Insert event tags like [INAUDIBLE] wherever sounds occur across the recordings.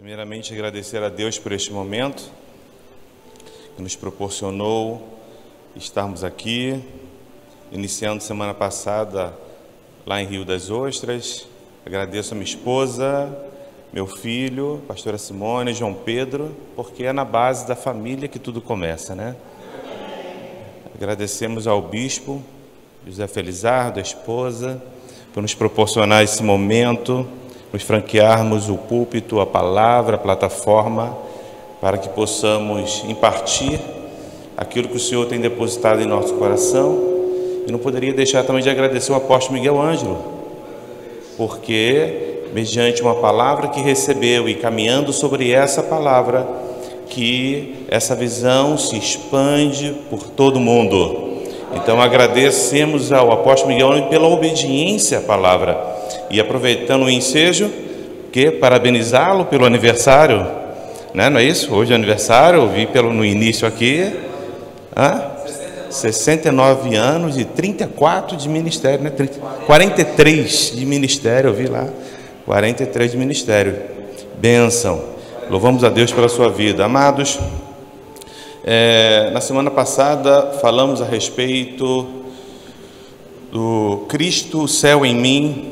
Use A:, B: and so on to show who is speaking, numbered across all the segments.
A: Primeiramente, agradecer a Deus por este momento que nos proporcionou estarmos aqui, iniciando semana passada lá em Rio das Ostras. Agradeço a minha esposa, meu filho, pastora Simone, João Pedro, porque é na base da família que tudo começa, né? Agradecemos ao bispo José Felizardo, a esposa, por nos proporcionar esse momento, nos franquearmos o púlpito, a palavra, a plataforma, para que possamos impartir aquilo que o Senhor tem depositado em nosso coração. E não poderia deixar também de agradecer o apóstolo Miguel Ângelo, porque, mediante uma palavra que recebeu e caminhando sobre essa palavra, que essa visão se expande por todo o mundo. Então agradecemos ao apóstolo Miguel pela obediência à palavra. E aproveitando o ensejo, que parabenizá-lo pelo aniversário, né? não é isso? Hoje é aniversário, eu vi pelo, no início aqui, Hã? 69 anos e 34 de ministério, né? 30, 43 de ministério, eu vi lá, 43 de ministério. Bênção. Louvamos a Deus pela sua vida. Amados, é, na semana passada falamos a respeito do Cristo, céu em mim,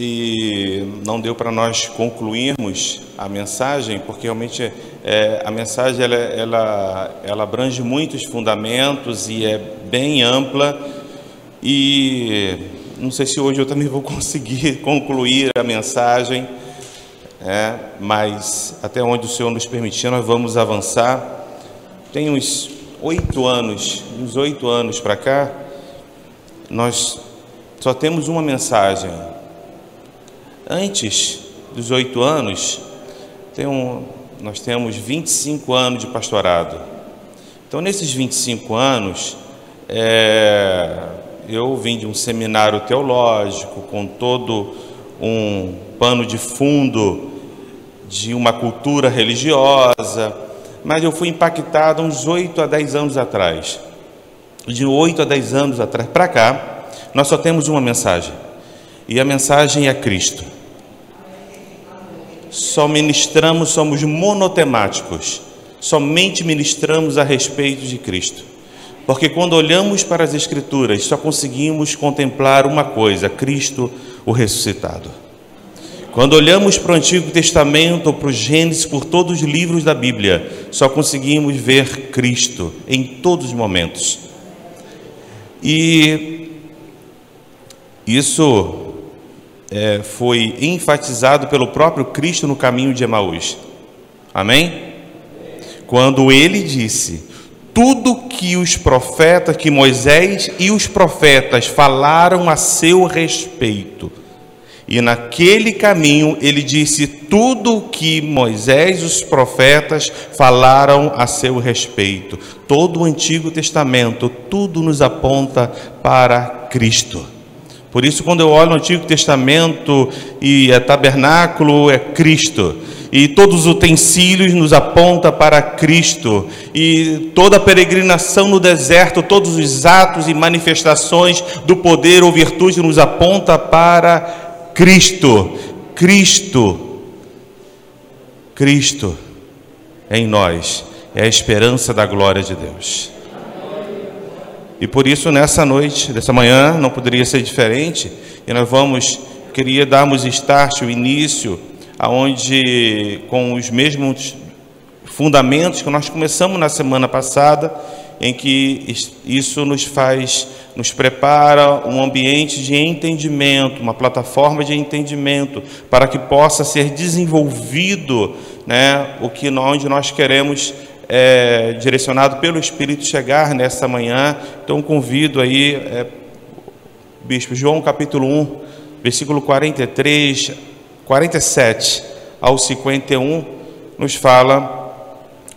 A: e não deu para nós concluirmos a mensagem, porque realmente é, a mensagem ela, ela, ela abrange muitos fundamentos e é bem ampla, e não sei se hoje eu também vou [LAUGHS] conseguir concluir a mensagem é, mas até onde o Senhor nos permitir, nós vamos avançar. Tem uns oito anos, uns oito anos para cá, nós só temos uma mensagem. Antes dos oito anos, tem um, nós temos 25 anos de pastorado. Então, nesses 25 anos, é, eu vim de um seminário teológico com todo um pano de fundo de uma cultura religiosa, mas eu fui impactado uns 8 a 10 anos atrás. De 8 a 10 anos atrás para cá, nós só temos uma mensagem. E a mensagem é Cristo. Só ministramos, somos monotemáticos. Somente ministramos a respeito de Cristo. Porque quando olhamos para as Escrituras, só conseguimos contemplar uma coisa: Cristo, o ressuscitado. Quando olhamos para o Antigo Testamento, para o Gênesis, por todos os livros da Bíblia, só conseguimos ver Cristo em todos os momentos. E isso é, foi enfatizado pelo próprio Cristo no caminho de Emaús. Amém? Quando ele disse: Tudo que os profetas, que Moisés e os profetas falaram a seu respeito, e naquele caminho ele disse tudo o que Moisés e os profetas falaram a seu respeito. Todo o Antigo Testamento, tudo nos aponta para Cristo. Por isso, quando eu olho no Antigo Testamento e é tabernáculo, é Cristo. E todos os utensílios nos aponta para Cristo. E toda a peregrinação no deserto, todos os atos e manifestações do poder ou virtude nos aponta para Cristo, Cristo, Cristo em nós é a esperança da glória de Deus. E por isso, nessa noite, dessa manhã, não poderia ser diferente, e nós vamos, queria darmos start, o início, aonde com os mesmos fundamentos que nós começamos na semana passada, em que isso nos faz, nos prepara um ambiente de entendimento, uma plataforma de entendimento, para que possa ser desenvolvido né, o que onde nós queremos, é, direcionado pelo Espírito, chegar nessa manhã. Então, convido aí, é, Bispo João capítulo 1, versículo 43, 47 ao 51, nos fala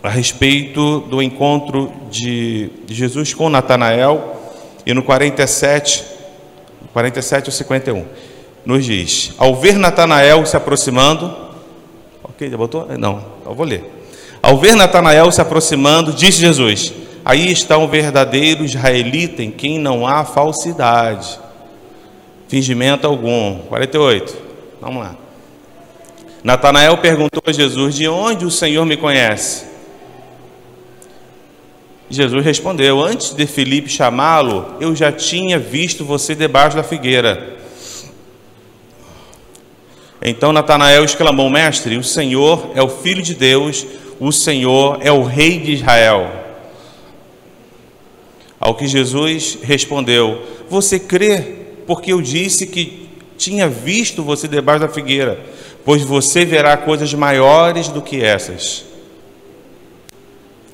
A: a respeito do encontro de Jesus com Natanael, e no 47, 47 ou 51, nos diz: Ao ver Natanael se aproximando, ok, já botou? Não, eu vou ler. Ao ver Natanael se aproximando, disse Jesus: Aí está um verdadeiro israelita em quem não há falsidade, fingimento algum. 48, vamos lá. Natanael perguntou a Jesus: De onde o Senhor me conhece? Jesus respondeu: Antes de Felipe chamá-lo, eu já tinha visto você debaixo da figueira. Então Natanael exclamou: Mestre, o Senhor é o Filho de Deus, o Senhor é o Rei de Israel. Ao que Jesus respondeu: Você crê porque eu disse que tinha visto você debaixo da figueira, pois você verá coisas maiores do que essas.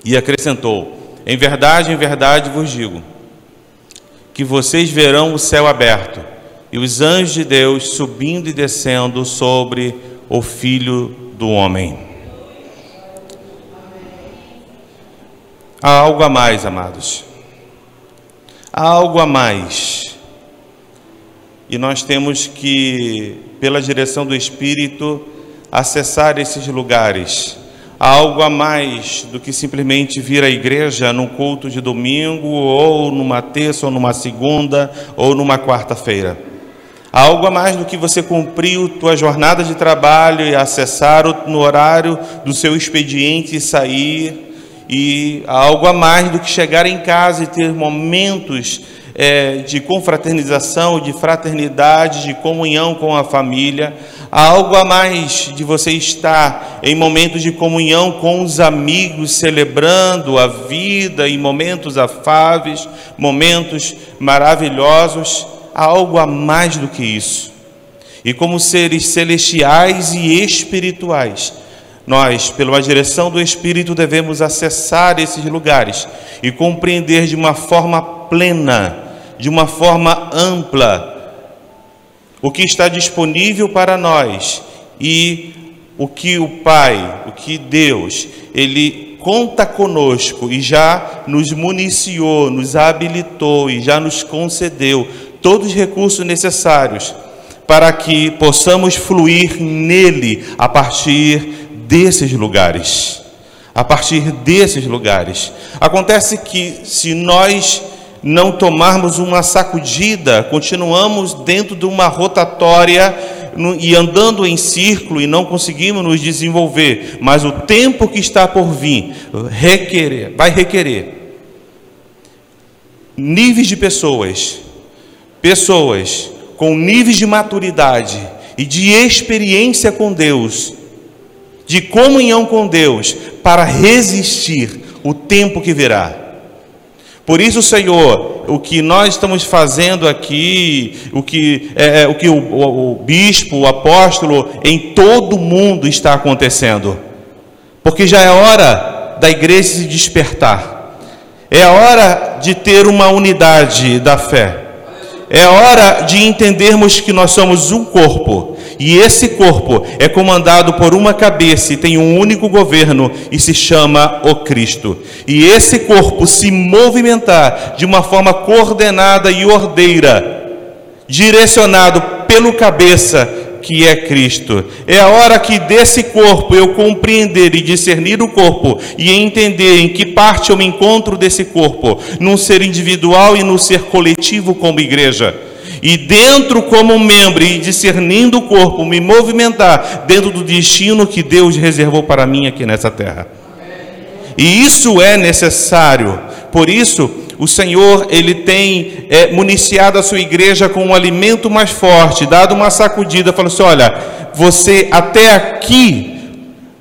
A: E acrescentou: em verdade, em verdade vos digo que vocês verão o céu aberto e os anjos de Deus subindo e descendo sobre o Filho do Homem. Há algo a mais, amados. Há algo a mais. E nós temos que, pela direção do Espírito, acessar esses lugares Há algo a mais do que simplesmente vir à igreja num culto de domingo, ou numa terça, ou numa segunda, ou numa quarta-feira. Há algo a mais do que você cumprir a tua jornada de trabalho e acessar no horário do seu expediente e sair. E algo a mais do que chegar em casa e ter momentos é, de confraternização, de fraternidade, de comunhão com a família. Há algo a mais de você estar em momentos de comunhão com os amigos, celebrando a vida em momentos afáveis, momentos maravilhosos. Há algo a mais do que isso. E como seres celestiais e espirituais, nós, pela direção do Espírito, devemos acessar esses lugares e compreender de uma forma plena, de uma forma ampla, o que está disponível para nós e o que o Pai, o que Deus, Ele conta conosco e já nos municiou, nos habilitou e já nos concedeu todos os recursos necessários para que possamos fluir nele a partir desses lugares. A partir desses lugares. Acontece que se nós não tomarmos uma sacudida, continuamos dentro de uma rotatória e andando em círculo e não conseguimos nos desenvolver, mas o tempo que está por vir requerer, vai requerer níveis de pessoas, pessoas com níveis de maturidade e de experiência com Deus, de comunhão com Deus, para resistir o tempo que virá. Por isso, Senhor, o que nós estamos fazendo aqui, o que, é, é, o, que o, o, o bispo, o apóstolo, em todo o mundo está acontecendo. Porque já é hora da igreja se despertar. É hora de ter uma unidade da fé. É hora de entendermos que nós somos um corpo e esse corpo é comandado por uma cabeça e tem um único governo e se chama o Cristo. E esse corpo se movimentar de uma forma coordenada e ordeira, direcionado pelo cabeça que é Cristo. É a hora que desse corpo eu compreender e discernir o corpo e entender em que parte eu me encontro desse corpo, num ser individual e no ser coletivo como igreja e dentro como membro e discernindo o corpo, me movimentar dentro do destino que Deus reservou para mim aqui nessa terra. E isso é necessário. Por isso, o Senhor ele tem é, municiado a sua igreja com um alimento mais forte, dado uma sacudida, falou assim: olha, você até aqui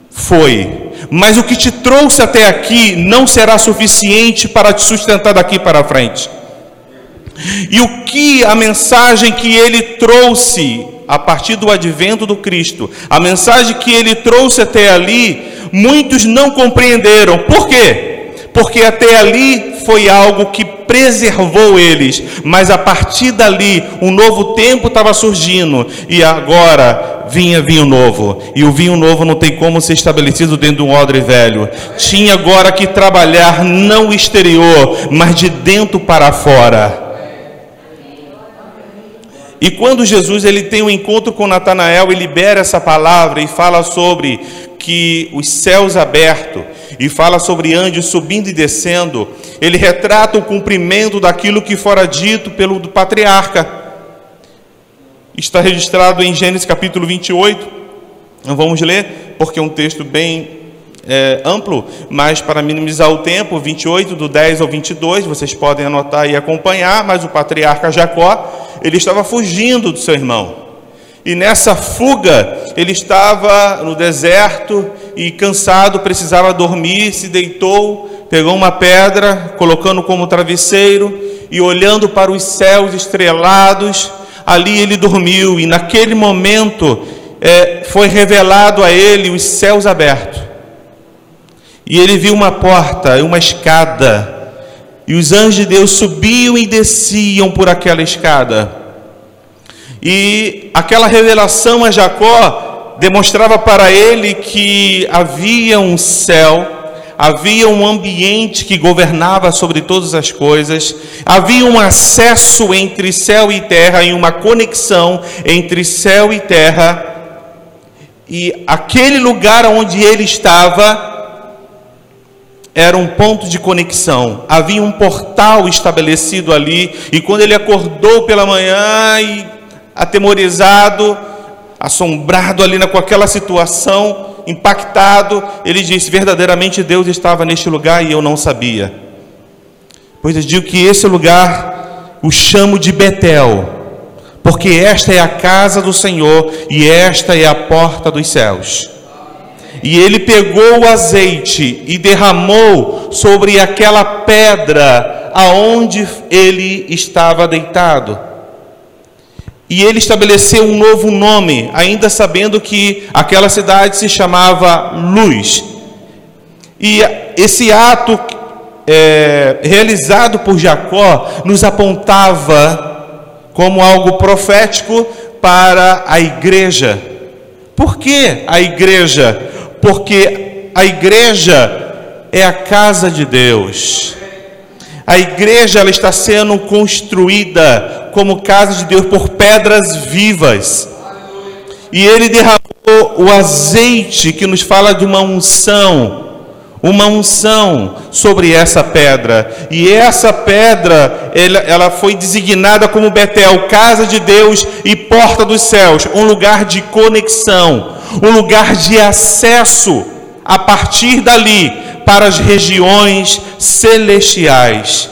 A: foi, mas o que te trouxe até aqui não será suficiente para te sustentar daqui para frente. E o que a mensagem que ele trouxe a partir do advento do Cristo, a mensagem que ele trouxe até ali, muitos não compreenderam. Por quê? Porque até ali foi algo que preservou eles, mas a partir dali um novo tempo estava surgindo e agora vinha vinho novo. E o vinho novo não tem como ser estabelecido dentro de um odre velho. Tinha agora que trabalhar não exterior, mas de dentro para fora. E quando Jesus ele tem um encontro com Natanael e libera essa palavra e fala sobre que os céus abertos e fala sobre anjos subindo e descendo, ele retrata o cumprimento daquilo que fora dito pelo patriarca. Está registrado em Gênesis capítulo 28, Não vamos ler, porque é um texto bem é, amplo, mas para minimizar o tempo, 28, do 10 ao 22, vocês podem anotar e acompanhar, mas o patriarca Jacó, ele estava fugindo do seu irmão. E nessa fuga, ele estava no deserto e cansado, precisava dormir, se deitou, pegou uma pedra, colocando como travesseiro e olhando para os céus estrelados, ali ele dormiu. E naquele momento é, foi revelado a ele os céus abertos. E ele viu uma porta, uma escada, e os anjos de Deus subiam e desciam por aquela escada. E aquela revelação a Jacó demonstrava para ele que havia um céu, havia um ambiente que governava sobre todas as coisas, havia um acesso entre céu e terra e uma conexão entre céu e terra. E aquele lugar onde ele estava era um ponto de conexão. Havia um portal estabelecido ali, e quando ele acordou pela manhã e atemorizado, assombrado ali com aquela situação, impactado, ele disse: verdadeiramente Deus estava neste lugar e eu não sabia. Pois eu digo que esse lugar o chamo de Betel, porque esta é a casa do Senhor e esta é a porta dos céus. E ele pegou o azeite e derramou sobre aquela pedra aonde ele estava deitado. E ele estabeleceu um novo nome, ainda sabendo que aquela cidade se chamava Luz. E esse ato é, realizado por Jacó nos apontava como algo profético para a igreja. Por que a igreja? Porque a igreja é a casa de Deus. A igreja ela está sendo construída como casa de Deus por pedras vivas. E ele derramou o azeite que nos fala de uma unção, uma unção sobre essa pedra. E essa pedra, ela, ela foi designada como Betel, casa de Deus e porta dos céus, um lugar de conexão, um lugar de acesso a partir dali para as regiões celestiais.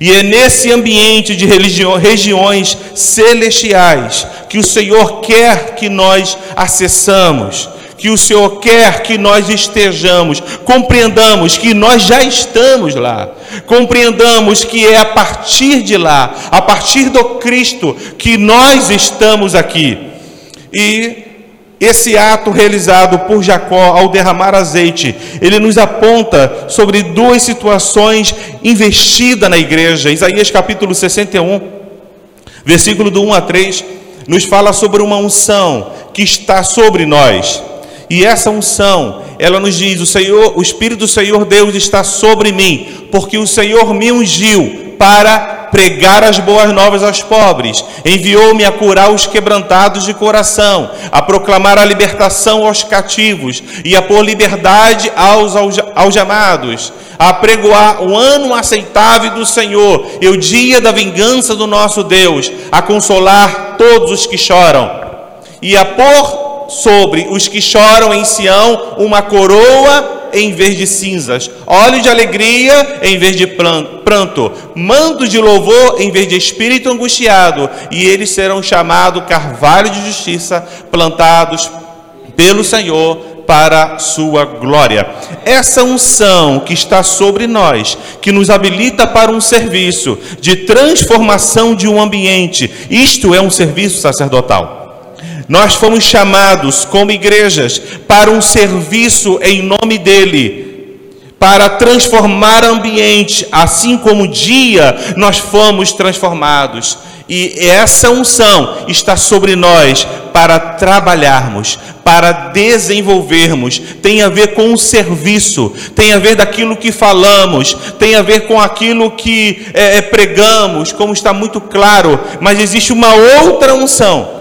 A: E é nesse ambiente de regiões celestiais que o Senhor quer que nós acessamos, que o Senhor quer que nós estejamos, compreendamos que nós já estamos lá, compreendamos que é a partir de lá, a partir do Cristo, que nós estamos aqui. E esse ato realizado por Jacó ao derramar azeite, ele nos aponta sobre duas situações investidas na igreja. Isaías capítulo 61, versículo do 1 a 3, nos fala sobre uma unção que está sobre nós. E essa unção, ela nos diz: o Senhor, o Espírito do Senhor Deus está sobre mim, porque o Senhor me ungiu para pregar as boas novas aos pobres, enviou-me a curar os quebrantados de coração, a proclamar a libertação aos cativos e a pôr liberdade aos algemados, a pregoar o ano aceitável do Senhor e o dia da vingança do nosso Deus, a consolar todos os que choram. E a pôr sobre os que choram em Sião uma coroa em vez de cinzas, óleo de alegria em vez de pranto, manto de louvor em vez de espírito angustiado, e eles serão chamados carvalho de justiça, plantados pelo Senhor para sua glória. Essa unção que está sobre nós, que nos habilita para um serviço de transformação de um ambiente, isto é um serviço sacerdotal. Nós fomos chamados como igrejas para um serviço em nome dEle, para transformar ambiente, assim como dia nós fomos transformados. E essa unção está sobre nós para trabalharmos, para desenvolvermos. Tem a ver com o serviço, tem a ver daquilo que falamos, tem a ver com aquilo que é, pregamos, como está muito claro. Mas existe uma outra unção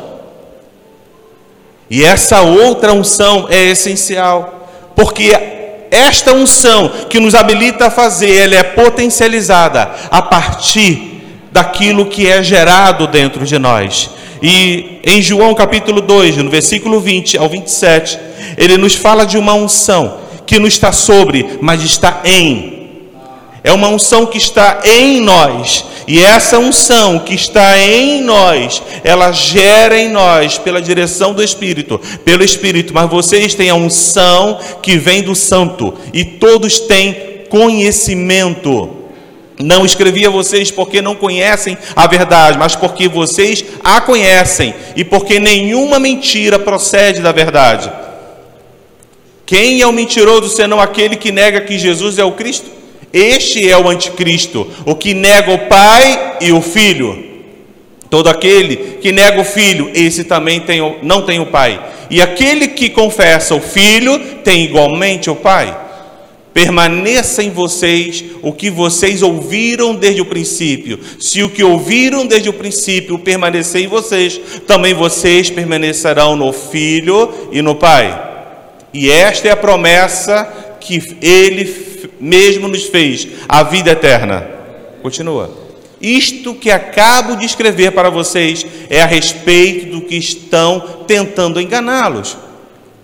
A: e essa outra unção é essencial, porque esta unção que nos habilita a fazer, ela é potencializada a partir daquilo que é gerado dentro de nós. E em João capítulo 2, no versículo 20 ao 27, ele nos fala de uma unção que não está sobre, mas está em. É uma unção que está em nós. E essa unção que está em nós, ela gera em nós pela direção do Espírito, pelo Espírito. Mas vocês têm a unção que vem do Santo. E todos têm conhecimento. Não escrevi a vocês porque não conhecem a verdade, mas porque vocês a conhecem e porque nenhuma mentira procede da verdade. Quem é o mentiroso senão aquele que nega que Jesus é o Cristo? Este é o anticristo, o que nega o Pai e o Filho. Todo aquele que nega o Filho, esse também tem, não tem o Pai. E aquele que confessa o Filho, tem igualmente o Pai. Permaneça em vocês o que vocês ouviram desde o princípio. Se o que ouviram desde o princípio permanecer em vocês, também vocês permanecerão no Filho e no Pai. E esta é a promessa que ele mesmo nos fez, a vida eterna. Continua. Isto que acabo de escrever para vocês é a respeito do que estão tentando enganá-los.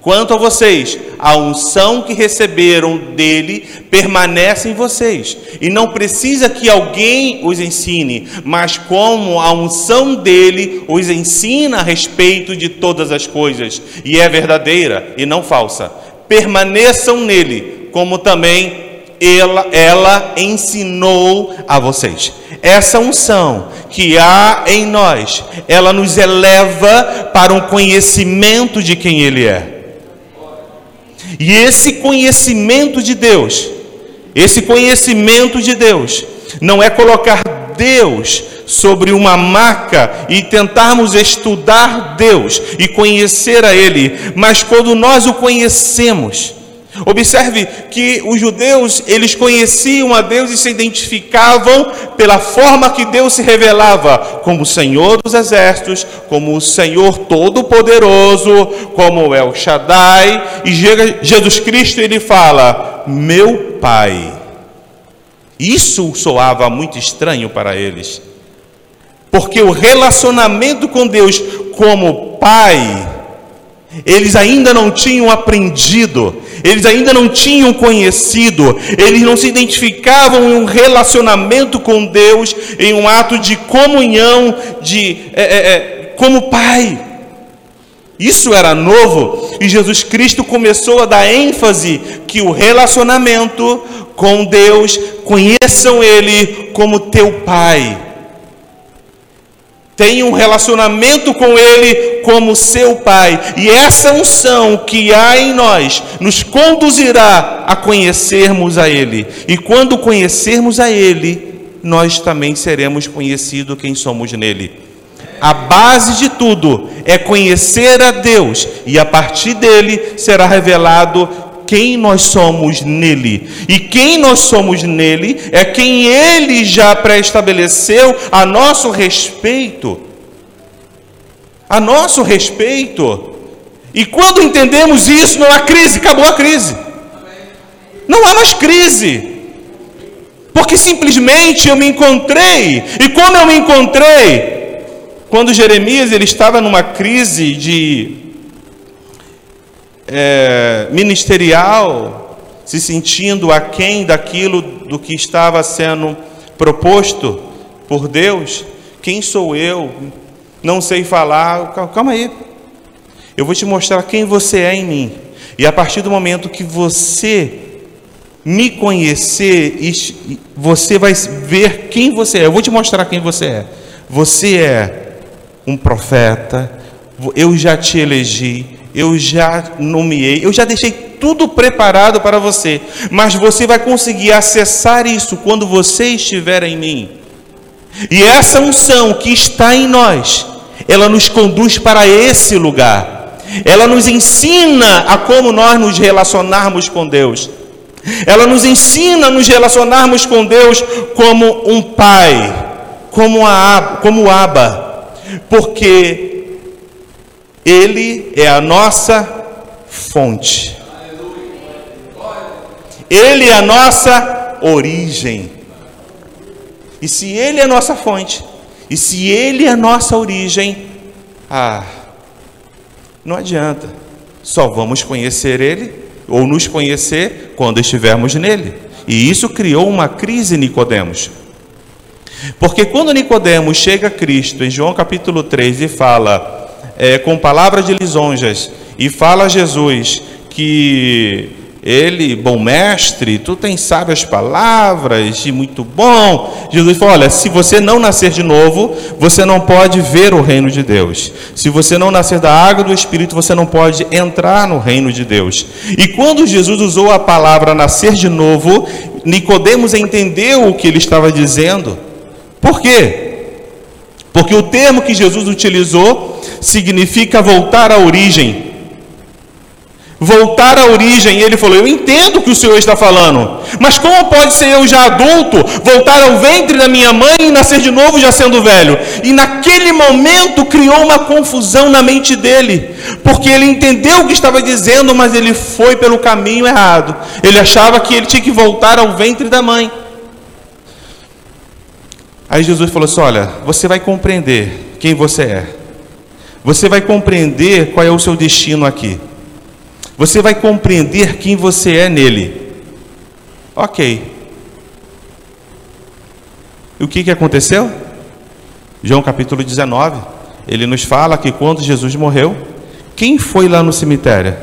A: Quanto a vocês, a unção que receberam dele permanece em vocês, e não precisa que alguém os ensine, mas como a unção dele os ensina a respeito de todas as coisas, e é verdadeira e não falsa. Permaneçam nele, como também ela, ela ensinou a vocês. Essa unção que há em nós, ela nos eleva para um conhecimento de quem Ele é. E esse conhecimento de Deus, esse conhecimento de Deus, não é colocar Deus sobre uma maca e tentarmos estudar Deus e conhecer a Ele, mas quando nós o conhecemos, Observe que os judeus, eles conheciam a Deus e se identificavam pela forma que Deus se revelava, como Senhor dos exércitos, como o Senhor todo-poderoso, como El Shaddai, e Jesus Cristo ele fala: "Meu Pai". Isso soava muito estranho para eles. Porque o relacionamento com Deus como Pai eles ainda não tinham aprendido, eles ainda não tinham conhecido, eles não se identificavam em um relacionamento com Deus, em um ato de comunhão, de é, é, é, como Pai. Isso era novo. E Jesus Cristo começou a dar ênfase que o relacionamento com Deus, conheçam Ele como teu Pai Tenha um relacionamento com Ele como seu Pai, e essa unção que há em nós nos conduzirá a conhecermos a Ele, e quando conhecermos a Ele, nós também seremos conhecidos quem somos nele. A base de tudo é conhecer a Deus, e a partir dele será revelado quem nós somos nele. E quem nós somos nele é quem ele já pré-estabeleceu a nosso respeito. A nosso respeito. E quando entendemos isso, não há crise, acabou a crise. Não há mais crise. Porque simplesmente eu me encontrei. E como eu me encontrei? Quando Jeremias ele estava numa crise de é, ministerial, se sentindo aquém daquilo do que estava sendo proposto por Deus. Quem sou eu? Não sei falar. Calma aí. Eu vou te mostrar quem você é em mim. E a partir do momento que você me conhecer, você vai ver quem você é. Eu vou te mostrar quem você é. Você é um profeta. Eu já te elegi eu já nomeei, eu já deixei tudo preparado para você, mas você vai conseguir acessar isso quando você estiver em mim. E essa unção que está em nós, ela nos conduz para esse lugar. Ela nos ensina a como nós nos relacionarmos com Deus. Ela nos ensina a nos relacionarmos com Deus como um pai, como a como Aba, porque ele é a nossa fonte. Ele é a nossa origem. E se Ele é a nossa fonte, e se Ele é a nossa origem, Ah, não adianta. Só vamos conhecer Ele ou nos conhecer quando estivermos nele. E isso criou uma crise em Nicodemos. Porque quando Nicodemos chega a Cristo, em João capítulo 3, e fala é, com palavras de lisonjas, e fala a Jesus que ele, bom mestre, tu tens sábias palavras e muito bom. Jesus falou: Olha, se você não nascer de novo, você não pode ver o reino de Deus. Se você não nascer da água do Espírito, você não pode entrar no reino de Deus. E quando Jesus usou a palavra nascer de novo, Nicodemos entendeu o que ele estava dizendo. Por quê? Porque o termo que Jesus utilizou significa voltar à origem voltar à origem. Ele falou: Eu entendo o que o Senhor está falando, mas como pode ser eu já adulto, voltar ao ventre da minha mãe e nascer de novo já sendo velho? E naquele momento criou uma confusão na mente dele, porque ele entendeu o que estava dizendo, mas ele foi pelo caminho errado. Ele achava que ele tinha que voltar ao ventre da mãe. Aí Jesus falou assim: Olha, você vai compreender quem você é. Você vai compreender qual é o seu destino aqui. Você vai compreender quem você é nele. Ok. E o que, que aconteceu? João capítulo 19, ele nos fala que quando Jesus morreu, quem foi lá no cemitério?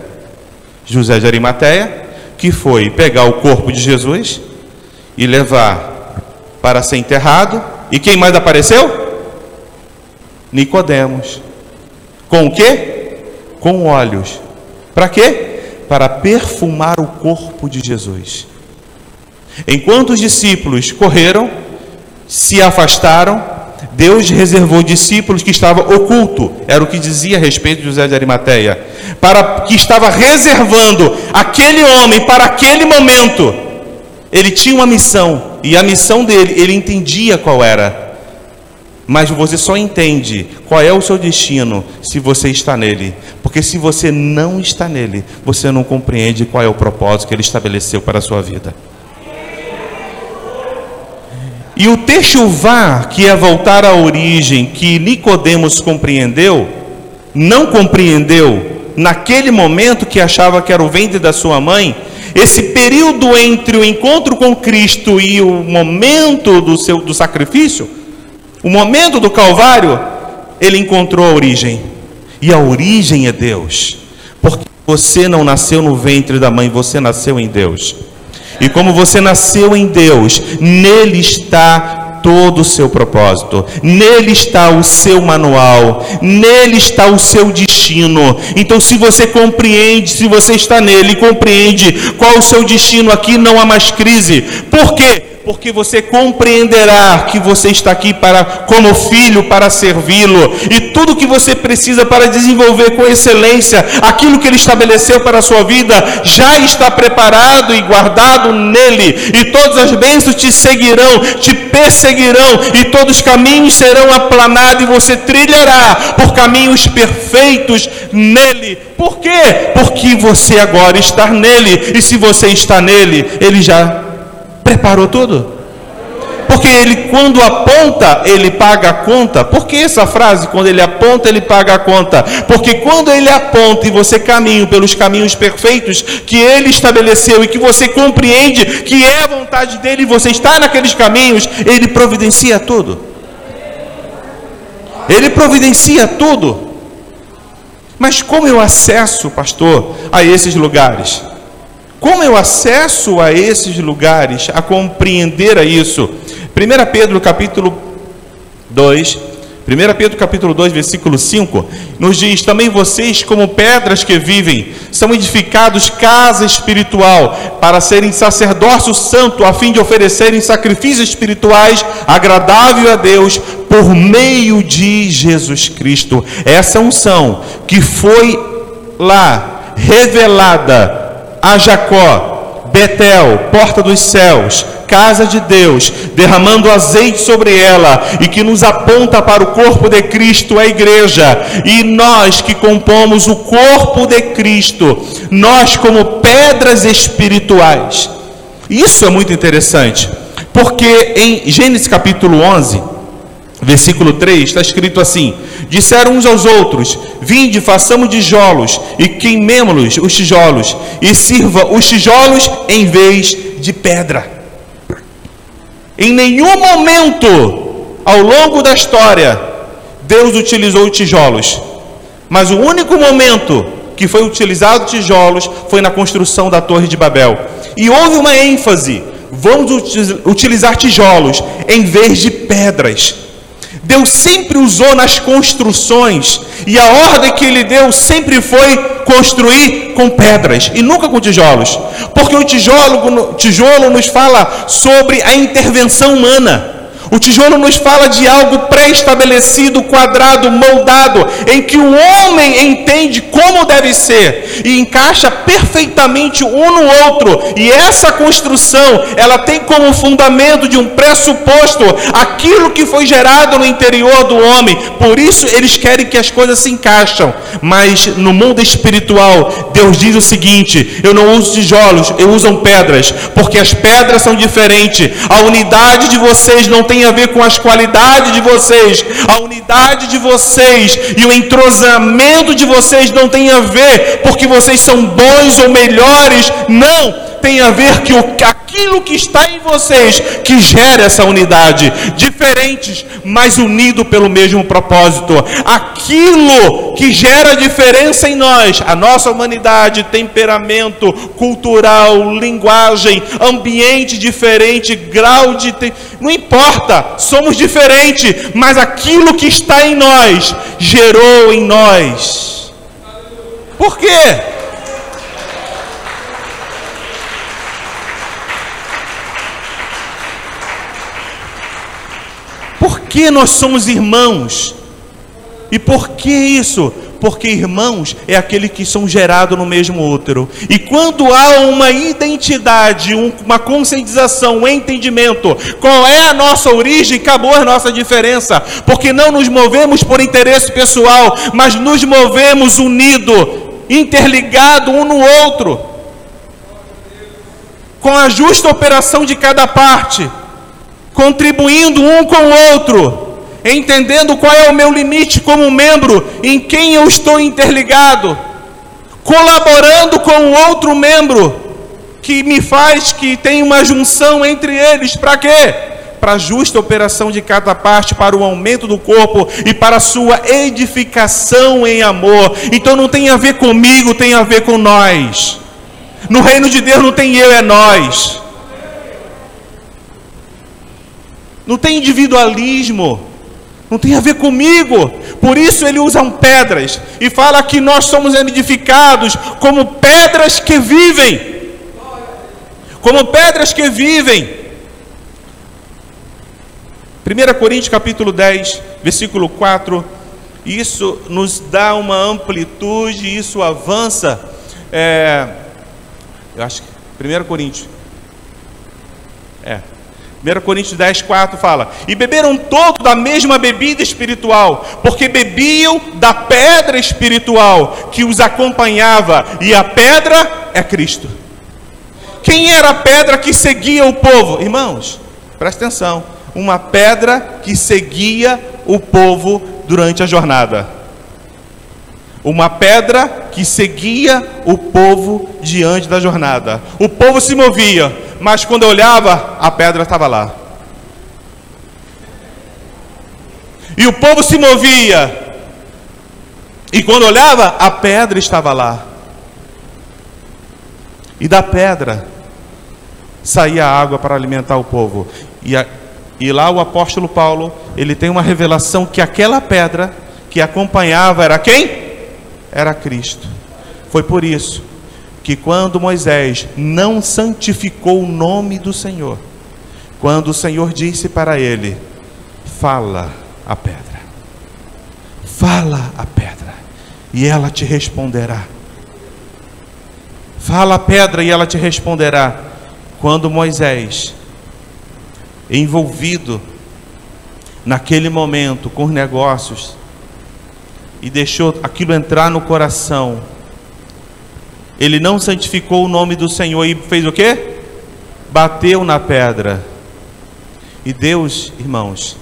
A: José de Arimateia, que foi pegar o corpo de Jesus e levar para ser enterrado. E quem mais apareceu? Nicodemos. Com o quê? Com olhos. Para quê? para perfumar o corpo de Jesus. Enquanto os discípulos correram, se afastaram, Deus reservou discípulos que estavam oculto, era o que dizia a respeito de José de Arimateia, para que estava reservando aquele homem para aquele momento. Ele tinha uma missão, e a missão dele, ele entendia qual era. Mas você só entende qual é o seu destino se você está nele. Porque se você não está nele, você não compreende qual é o propósito que ele estabeleceu para a sua vida. E o techuvá, que é voltar à origem, que Nicodemos compreendeu, não compreendeu naquele momento que achava que era o ventre da sua mãe, esse período entre o encontro com Cristo e o momento do seu do sacrifício, o momento do Calvário, ele encontrou a origem. E a origem é Deus. Porque você não nasceu no ventre da mãe, você nasceu em Deus. E como você nasceu em Deus, nele está todo o seu propósito, nele está o seu manual, nele está o seu destino. Então, se você compreende, se você está nele compreende qual o seu destino, aqui não há mais crise. Por quê? Porque você compreenderá que você está aqui para como filho para servi-lo e tudo que você precisa para desenvolver com excelência aquilo que ele estabeleceu para a sua vida já está preparado e guardado nele e todas as bênçãos te seguirão, te perseguirão e todos os caminhos serão aplanados e você trilhará por caminhos perfeitos nele. Por quê? Porque você agora está nele e se você está nele, ele já preparou tudo. Porque ele, quando aponta, ele paga a conta. Por que essa frase? Quando ele aponta, ele paga a conta. Porque quando ele aponta e você caminha pelos caminhos perfeitos que ele estabeleceu e que você compreende que é a vontade dele e você está naqueles caminhos, ele providencia tudo. Ele providencia tudo. Mas como eu acesso, pastor, a esses lugares? Como eu acesso a esses lugares, a compreender a isso? 1 Pedro capítulo 2, 1 Pedro capítulo 2, versículo 5, nos diz: Também vocês, como pedras que vivem, são edificados casa espiritual, para serem sacerdócio santo, a fim de oferecerem sacrifícios espirituais agradável a Deus, por meio de Jesus Cristo. Essa unção que foi lá revelada a Jacó, Betel, porta dos céus, casa de Deus, derramando azeite sobre ela e que nos aponta para o corpo de Cristo, a igreja, e nós que compomos o corpo de Cristo, nós como pedras espirituais. Isso é muito interessante, porque em Gênesis capítulo 11, versículo 3, está escrito assim: Disseram uns aos outros: Vinde, façamos tijolos e queimemos os tijolos, e sirva os tijolos em vez de pedra. Em nenhum momento ao longo da história Deus utilizou tijolos, mas o único momento que foi utilizado tijolos foi na construção da Torre de Babel. E houve uma ênfase: vamos utilizar tijolos em vez de pedras. Deus sempre usou nas construções, e a ordem que ele deu sempre foi construir com pedras e nunca com tijolos, porque o tijolo, tijolo nos fala sobre a intervenção humana. O tijolo nos fala de algo pré-estabelecido, quadrado, moldado, em que o homem entende como deve ser e encaixa perfeitamente um no outro. E essa construção, ela tem como fundamento de um pressuposto aquilo que foi gerado no interior do homem. Por isso eles querem que as coisas se encaixam. Mas no mundo espiritual, Deus diz o seguinte: eu não uso tijolos, eu uso pedras, porque as pedras são diferentes. A unidade de vocês não tem tem a ver com as qualidades de vocês, a unidade de vocês e o entrosamento de vocês não tem a ver porque vocês são bons ou melhores, não tem a ver que o, aquilo que está em vocês que gera essa unidade, diferentes, mas unido pelo mesmo propósito. Aquilo que gera diferença em nós, a nossa humanidade, temperamento cultural, linguagem, ambiente diferente, grau de não importa, somos diferentes, mas aquilo que está em nós gerou em nós. Por quê? Que nós somos irmãos? E por que isso? Porque irmãos é aquele que são gerados no mesmo útero. E quando há uma identidade, uma conscientização, um entendimento, qual é a nossa origem, acabou a nossa diferença. Porque não nos movemos por interesse pessoal, mas nos movemos unido, interligado um no outro. Com a justa operação de cada parte contribuindo um com o outro, entendendo qual é o meu limite como membro, em quem eu estou interligado, colaborando com o outro membro, que me faz que tem uma junção entre eles, para quê? Para a justa operação de cada parte, para o aumento do corpo e para a sua edificação em amor. Então não tem a ver comigo, tem a ver com nós. No reino de Deus não tem eu, é nós. Não tem individualismo, não tem a ver comigo. Por isso ele usa pedras e fala que nós somos edificados como pedras que vivem. Como pedras que vivem. 1 Coríntios capítulo 10, versículo 4. Isso nos dá uma amplitude, isso avança. É, eu acho que 1 Coríntios. É, 1 Coríntios 10, 4 fala: E beberam todos da mesma bebida espiritual, porque bebiam da pedra espiritual que os acompanhava, e a pedra é Cristo. Quem era a pedra que seguia o povo? Irmãos, presta atenção: uma pedra que seguia o povo durante a jornada. Uma pedra que seguia o povo diante da jornada. O povo se movia, mas quando olhava, a pedra estava lá. E o povo se movia, e quando olhava, a pedra estava lá. E da pedra saía água para alimentar o povo. E, a, e lá o apóstolo Paulo, ele tem uma revelação que aquela pedra que acompanhava era quem? Era Cristo. Foi por isso que quando Moisés não santificou o nome do Senhor, quando o Senhor disse para ele: Fala a pedra, fala a pedra, e ela te responderá. Fala a pedra e ela te responderá. Quando Moisés, envolvido naquele momento com os negócios, e deixou aquilo entrar no coração, ele não santificou o nome do Senhor e fez o quê? Bateu na pedra. E Deus, irmãos,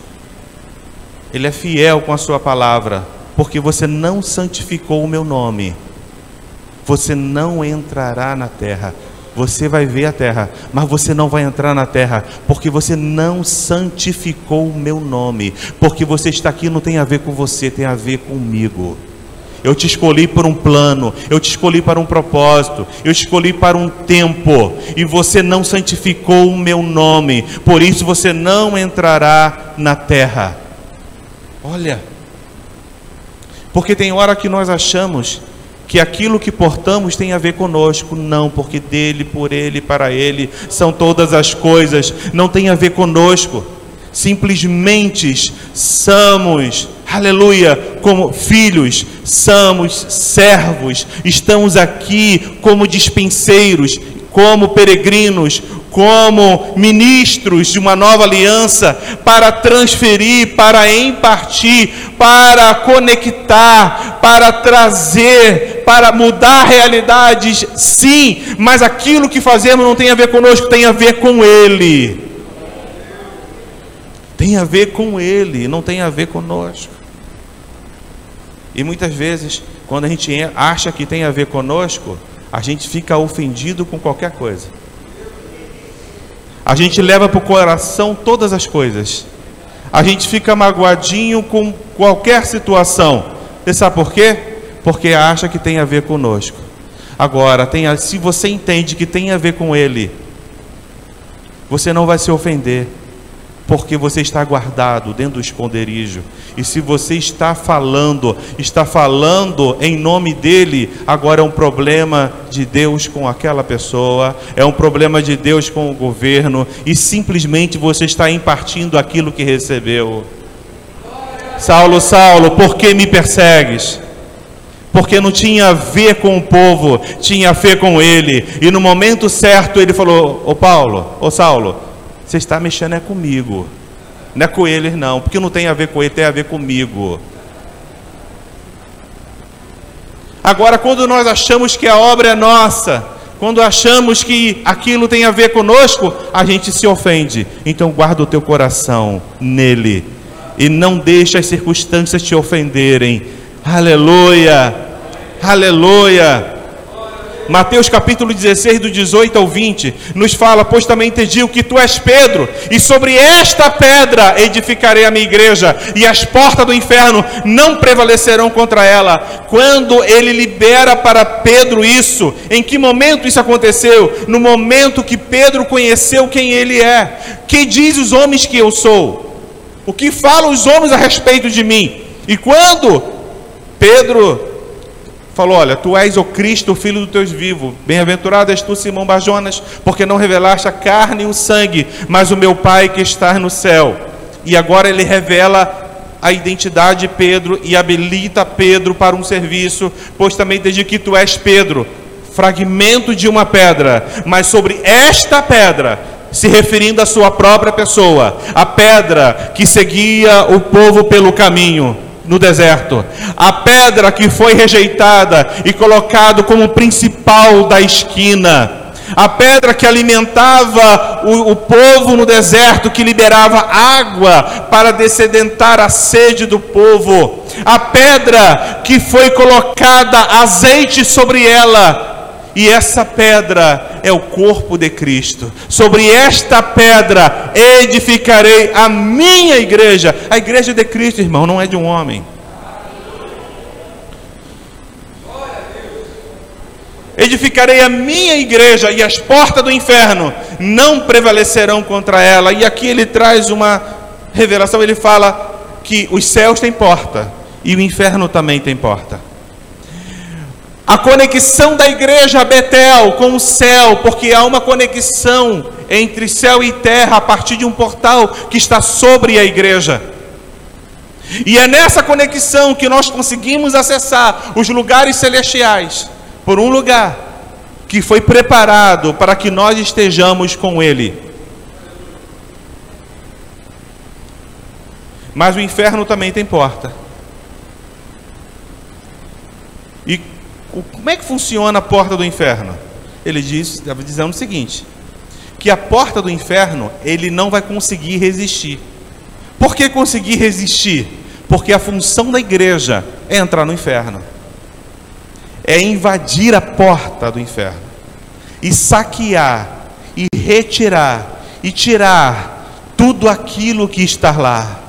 A: Ele é fiel com a sua palavra, porque você não santificou o meu nome. Você não entrará na terra. Você vai ver a terra, mas você não vai entrar na terra, porque você não santificou o meu nome. Porque você está aqui não tem a ver com você, tem a ver comigo. Eu te escolhi por um plano, eu te escolhi para um propósito, eu te escolhi para um tempo, e você não santificou o meu nome, por isso você não entrará na terra. Olha, porque tem hora que nós achamos que aquilo que portamos tem a ver conosco, não, porque dele, por ele, para ele são todas as coisas, não tem a ver conosco. Simplesmente somos, aleluia, como filhos, somos servos, estamos aqui como dispenseiros, como peregrinos, como ministros de uma nova aliança, para transferir, para impartir, para conectar, para trazer, para mudar realidades, sim, mas aquilo que fazemos não tem a ver conosco, tem a ver com Ele tem a ver com Ele, não tem a ver conosco. E muitas vezes, quando a gente acha que tem a ver conosco, a gente fica ofendido com qualquer coisa. A gente leva para o coração todas as coisas. A gente fica magoadinho com qualquer situação. Você sabe por quê? Porque acha que tem a ver conosco. Agora, tem a, se você entende que tem a ver com Ele, você não vai se ofender porque você está guardado dentro do esconderijo. E se você está falando, está falando em nome dele, agora é um problema de Deus com aquela pessoa, é um problema de Deus com o governo, e simplesmente você está impartindo aquilo que recebeu. Saulo, Saulo, por que me persegues? Porque não tinha a ver com o povo, tinha a ver com ele. E no momento certo ele falou: Ô Paulo, ô Saulo, você está mexendo é comigo. Não é com eles, não, porque não tem a ver com ele, tem a ver comigo. Agora, quando nós achamos que a obra é nossa, quando achamos que aquilo tem a ver conosco, a gente se ofende. Então, guarda o teu coração nele e não deixe as circunstâncias te ofenderem. Aleluia! Aleluia! Mateus capítulo 16, do 18 ao 20, nos fala: Pois também te digo que tu és Pedro, e sobre esta pedra edificarei a minha igreja, e as portas do inferno não prevalecerão contra ela. Quando ele libera para Pedro isso, em que momento isso aconteceu? No momento que Pedro conheceu quem ele é. Que diz os homens que eu sou? O que falam os homens a respeito de mim? E quando Pedro falou: Olha, tu és o Cristo, o Filho do Deus vivo. Bem-aventurado és tu, Simão Bajonas, porque não revelaste a carne e o sangue, mas o meu Pai que está no céu. E agora ele revela a identidade de Pedro e habilita Pedro para um serviço, pois também desde que tu és Pedro, fragmento de uma pedra, mas sobre esta pedra, se referindo à sua própria pessoa, a pedra que seguia o povo pelo caminho no deserto. A pedra que foi rejeitada e colocado como principal da esquina. A pedra que alimentava o, o, povo no deserto, que liberava água para descedentar a sede do povo. A pedra que foi colocada azeite sobre ela e essa pedra é o corpo de Cristo. Sobre esta pedra edificarei a minha igreja. A igreja de Cristo, irmão, não é de um homem. Edificarei a minha igreja e as portas do inferno não prevalecerão contra ela. E aqui ele traz uma revelação, ele fala que os céus têm porta e o inferno também tem porta a conexão da igreja Betel com o céu, porque há uma conexão entre céu e terra a partir de um portal que está sobre a igreja. E é nessa conexão que nós conseguimos acessar os lugares celestiais por um lugar que foi preparado para que nós estejamos com Ele. Mas o inferno também tem porta. E como é que funciona a porta do inferno? Ele diz, estava dizendo o seguinte: que a porta do inferno ele não vai conseguir resistir. Por que conseguir resistir? Porque a função da igreja é entrar no inferno, é invadir a porta do inferno, e saquear, e retirar, e tirar tudo aquilo que está lá.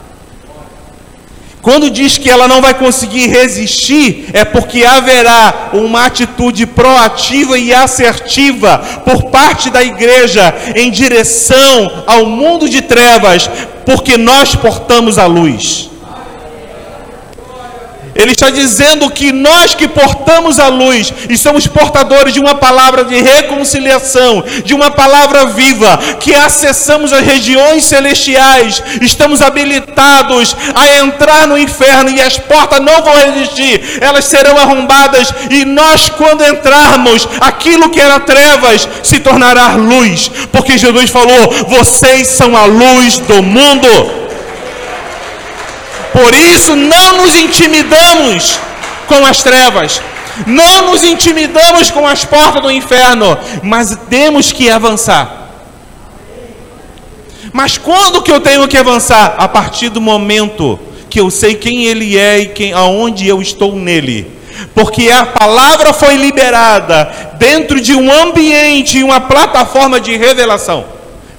A: Quando diz que ela não vai conseguir resistir, é porque haverá uma atitude proativa e assertiva por parte da igreja em direção ao mundo de trevas, porque nós portamos a luz. Ele está dizendo que nós que portamos a luz e somos portadores de uma palavra de reconciliação, de uma palavra viva, que acessamos as regiões celestiais, estamos habilitados a entrar no inferno e as portas não vão resistir, elas serão arrombadas e nós, quando entrarmos, aquilo que era trevas se tornará luz, porque Jesus falou: vocês são a luz do mundo. Por isso não nos intimidamos com as trevas, não nos intimidamos com as portas do inferno, mas temos que avançar. Mas quando que eu tenho que avançar? A partir do momento que eu sei quem ele é e quem, aonde eu estou nele. Porque a palavra foi liberada dentro de um ambiente uma plataforma de revelação.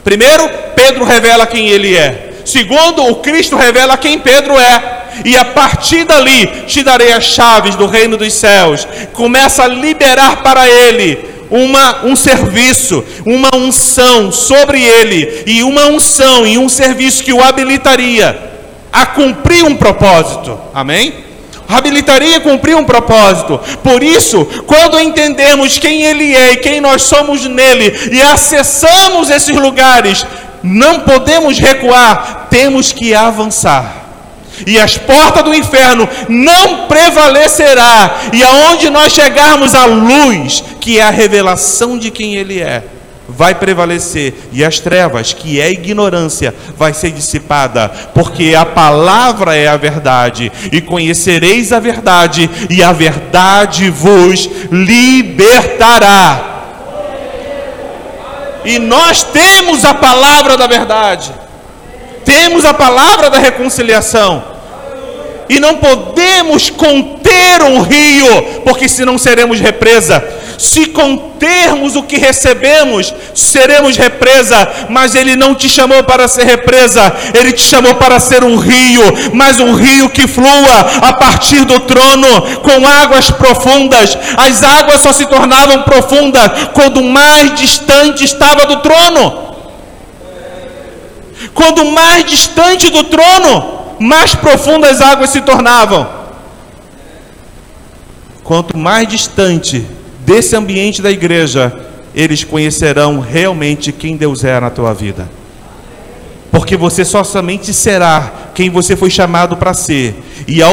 A: Primeiro, Pedro revela quem ele é. Segundo, o Cristo revela quem Pedro é. E a partir dali te darei as chaves do reino dos céus. Começa a liberar para ele uma, um serviço, uma unção sobre ele, e uma unção e um serviço que o habilitaria a cumprir um propósito. Amém? habilitaria a cumprir um propósito. Por isso, quando entendemos quem Ele é e quem nós somos nele e acessamos esses lugares, não podemos recuar, temos que avançar. E as portas do inferno não prevalecerá. E aonde nós chegarmos à luz, que é a revelação de quem ele é, vai prevalecer e as trevas, que é a ignorância, vai ser dissipada, porque a palavra é a verdade, e conhecereis a verdade, e a verdade vos libertará. E nós temos a palavra da verdade, temos a palavra da reconciliação, e não podemos conter um rio, porque senão seremos represa. Se contermos o que recebemos, seremos represa. Mas Ele não te chamou para ser represa, Ele te chamou para ser um rio, mas um rio que flua a partir do trono, com águas profundas. As águas só se tornavam profundas quando mais distante estava do trono. Quando mais distante do trono, mais profundas as águas se tornavam. Quanto mais distante desse ambiente da igreja, eles conhecerão realmente quem Deus é na tua vida. Porque você só somente será quem você foi chamado para ser. E a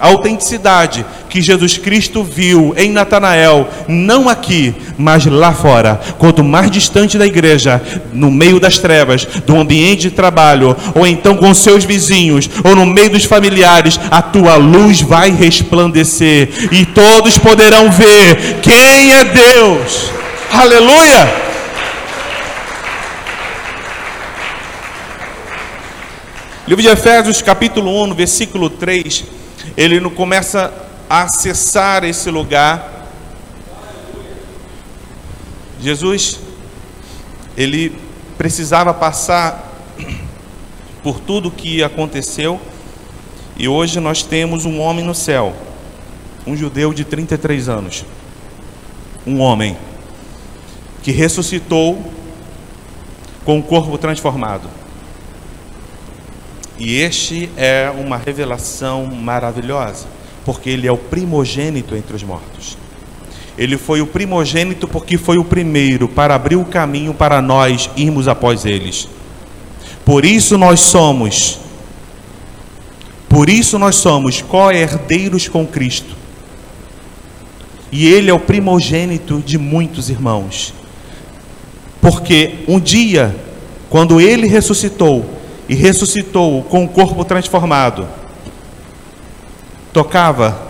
A: autenticidade que Jesus Cristo viu em Natanael, não aqui, mas lá fora, quanto mais distante da igreja, no meio das trevas, do ambiente de trabalho, ou então com seus vizinhos, ou no meio dos familiares, a tua luz vai resplandecer e todos poderão ver quem é Deus. Aleluia! Livro de Efésios, capítulo 1, versículo 3, ele começa a acessar esse lugar. Jesus, ele precisava passar por tudo que aconteceu, e hoje nós temos um homem no céu, um judeu de 33 anos, um homem que ressuscitou com o corpo transformado e este é uma revelação maravilhosa, porque ele é o primogênito entre os mortos. Ele foi o primogênito porque foi o primeiro para abrir o caminho para nós irmos após eles. Por isso nós somos por isso nós somos co-herdeiros com Cristo. E ele é o primogênito de muitos irmãos. Porque um dia, quando ele ressuscitou, e ressuscitou com o corpo transformado. Tocava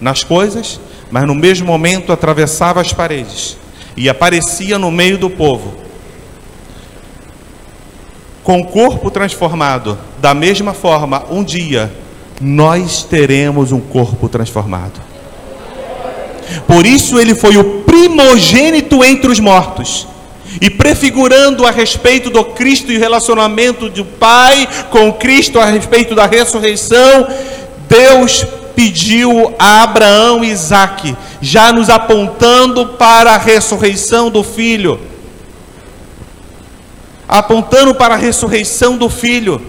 A: nas coisas, mas no mesmo momento atravessava as paredes e aparecia no meio do povo. Com o corpo transformado, da mesma forma, um dia nós teremos um corpo transformado. Por isso ele foi o primogênito entre os mortos. E prefigurando a respeito do Cristo e o relacionamento do Pai com Cristo a respeito da ressurreição, Deus pediu a Abraão e Isaac, já nos apontando para a ressurreição do Filho. Apontando para a ressurreição do Filho.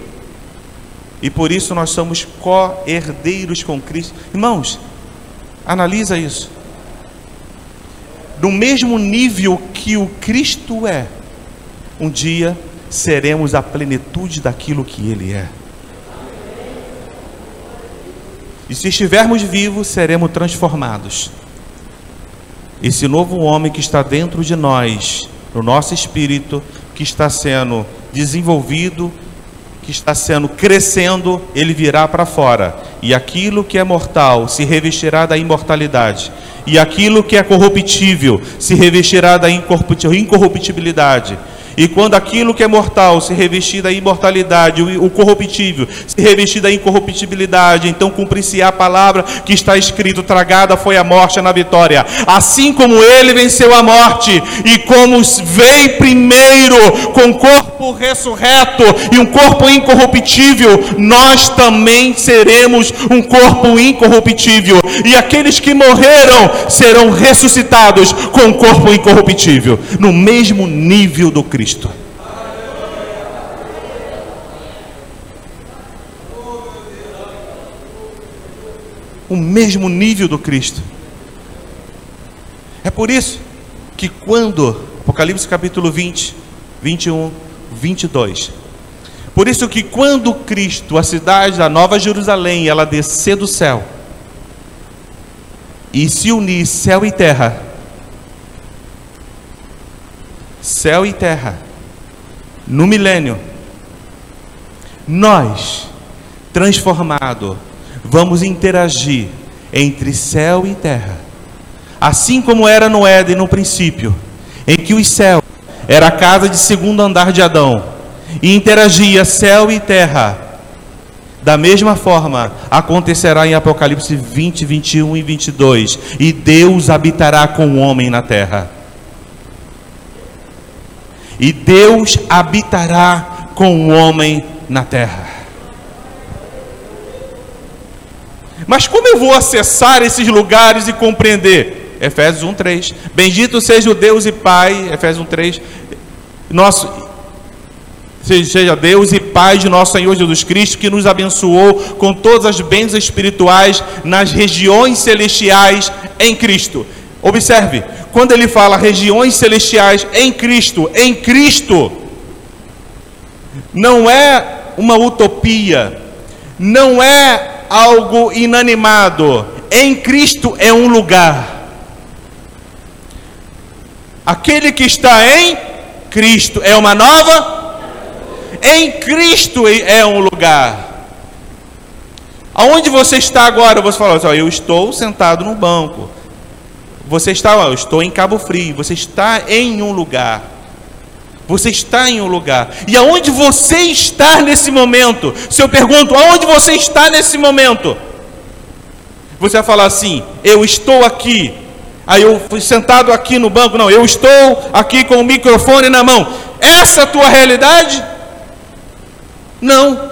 A: E por isso nós somos co-herdeiros com Cristo. Irmãos, analisa isso no mesmo nível que o Cristo é, um dia seremos a plenitude daquilo que Ele é. E se estivermos vivos, seremos transformados. Esse novo homem que está dentro de nós, no nosso espírito, que está sendo desenvolvido, que está sendo crescendo, ele virá para fora. E aquilo que é mortal se revestirá da imortalidade e aquilo que é corruptível se revestirá da incorruptibilidade. E quando aquilo que é mortal se revestir da imortalidade, o corruptível se revestir da incorruptibilidade, então cumprir-se a palavra que está escrito: tragada foi a morte na vitória. Assim como ele venceu a morte, e como veio primeiro com corpo ressurreto e um corpo incorruptível, nós também seremos um corpo incorruptível. E aqueles que morreram serão ressuscitados com corpo incorruptível, no mesmo nível do Cristo. Cristo. O mesmo nível do Cristo. É por isso que quando, Apocalipse capítulo 20, 21, 22. Por isso que quando Cristo, a cidade da Nova Jerusalém, ela descer do céu e se unir céu e terra, céu e terra, no milênio, nós, transformado, vamos interagir entre céu e terra, assim como era no Éden no princípio, em que os céus era a casa de segundo andar de Adão e interagia céu e terra. Da mesma forma, acontecerá em Apocalipse 20, 21 e 22, e Deus habitará com o homem na terra e Deus habitará com o homem na terra. Mas como eu vou acessar esses lugares e compreender? Efésios 1:3. Bendito seja o Deus e Pai, Efésios 1:3. Nosso seja Deus e Pai de nosso Senhor Jesus Cristo, que nos abençoou com todas as bênçãos espirituais nas regiões celestiais em Cristo. Observe, quando ele fala regiões celestiais em Cristo, em Cristo, não é uma utopia, não é algo inanimado, em Cristo é um lugar. Aquele que está em Cristo é uma nova, em Cristo é um lugar. Aonde você está agora? Você fala assim, eu estou sentado no banco. Você está, eu estou em Cabo Frio, você está em um lugar. Você está em um lugar. E aonde você está nesse momento? Se eu pergunto, aonde você está nesse momento? Você vai falar assim: eu estou aqui. Aí eu fui sentado aqui no banco. Não, eu estou aqui com o microfone na mão. Essa é a tua realidade? Não.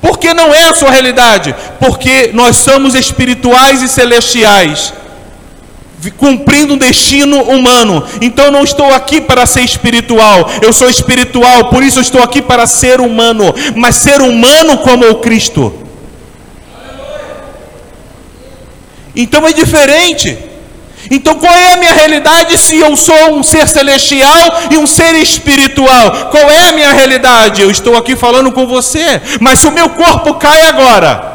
A: Porque não é a sua realidade? Porque nós somos espirituais e celestiais cumprindo um destino humano. Então não estou aqui para ser espiritual, eu sou espiritual, por isso estou aqui para ser humano, mas ser humano como o Cristo. Então é diferente. Então qual é a minha realidade se eu sou um ser celestial e um ser espiritual? Qual é a minha realidade? Eu estou aqui falando com você, mas se o meu corpo cai agora,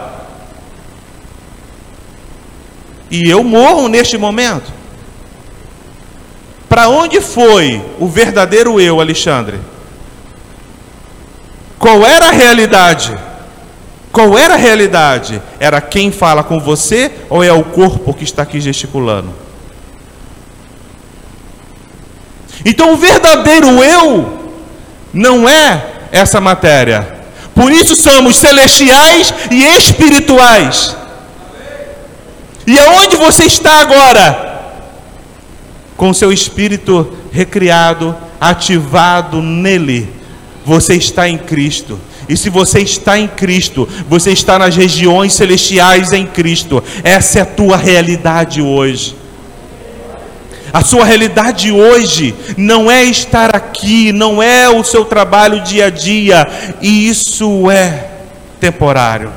A: e eu morro neste momento. Para onde foi o verdadeiro eu, Alexandre? Qual era a realidade? Qual era a realidade? Era quem fala com você ou é o corpo que está aqui gesticulando? Então o verdadeiro eu não é essa matéria. Por isso somos celestiais e espirituais. E aonde você está agora? Com seu espírito recriado, ativado nele. Você está em Cristo. E se você está em Cristo, você está nas regiões celestiais em Cristo. Essa é a tua realidade hoje. A sua realidade hoje não é estar aqui, não é o seu trabalho dia a dia, e isso é temporário.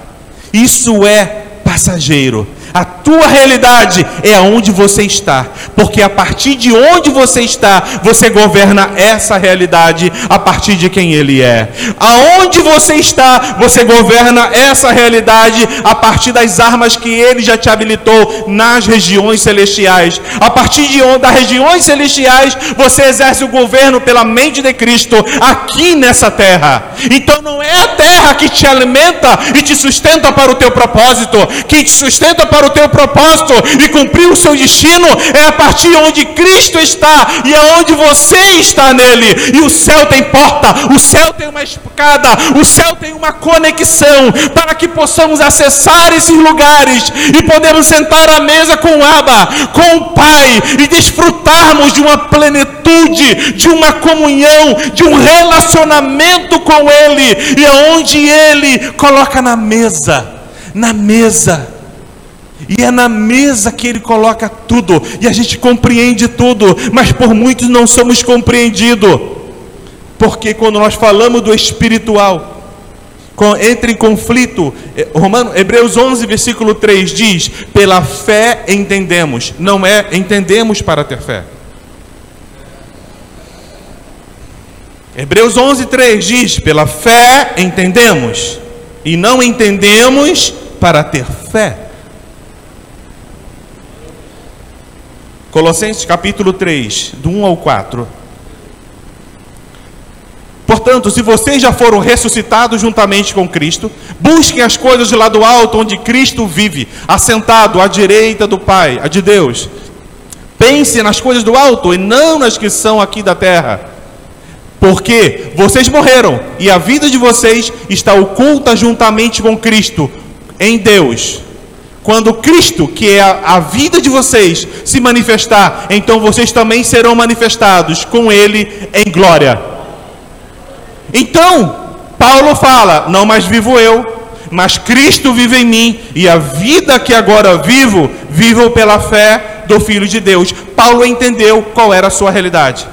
A: Isso é passageiro. A tua realidade é aonde você está, porque a partir de onde você está, você governa essa realidade a partir de quem ele é. Aonde você está, você governa essa realidade a partir das armas que ele já te habilitou nas regiões celestiais. A partir de onde das regiões celestiais, você exerce o governo pela mente de Cristo aqui nessa terra. Então não é a terra que te alimenta e te sustenta para o teu propósito, que te sustenta para o teu propósito e cumprir o seu destino é a partir onde Cristo está e aonde você está nele. E o céu tem porta, o céu tem uma escada, o céu tem uma conexão para que possamos acessar esses lugares e podemos sentar à mesa com o Abba, com o Pai e desfrutarmos de uma plenitude, de uma comunhão, de um relacionamento com Ele e aonde Ele coloca na mesa, na mesa e é na mesa que ele coloca tudo, e a gente compreende tudo, mas por muitos não somos compreendidos. Porque quando nós falamos do espiritual, entra em conflito, eh, Romano, Hebreus 11, versículo 3 diz: Pela fé entendemos, não é entendemos para ter fé. Hebreus 11, 3 diz: Pela fé entendemos, e não entendemos para ter fé. Colossenses capítulo 3, do 1 ao 4. Portanto, se vocês já foram ressuscitados juntamente com Cristo, busquem as coisas de lá do alto, onde Cristo vive, assentado à direita do Pai, a de Deus. Pense nas coisas do alto e não nas que são aqui da terra. Porque vocês morreram e a vida de vocês está oculta juntamente com Cristo em Deus. Quando Cristo, que é a, a, vida de vocês, se manifestar, então vocês também serão manifestados com Ele em glória. Então, Paulo fala: Não mais vivo eu, mas Cristo vive em mim, e a vida que agora vivo, vivo pela fé do Filho de Deus. Paulo entendeu qual era a sua realidade.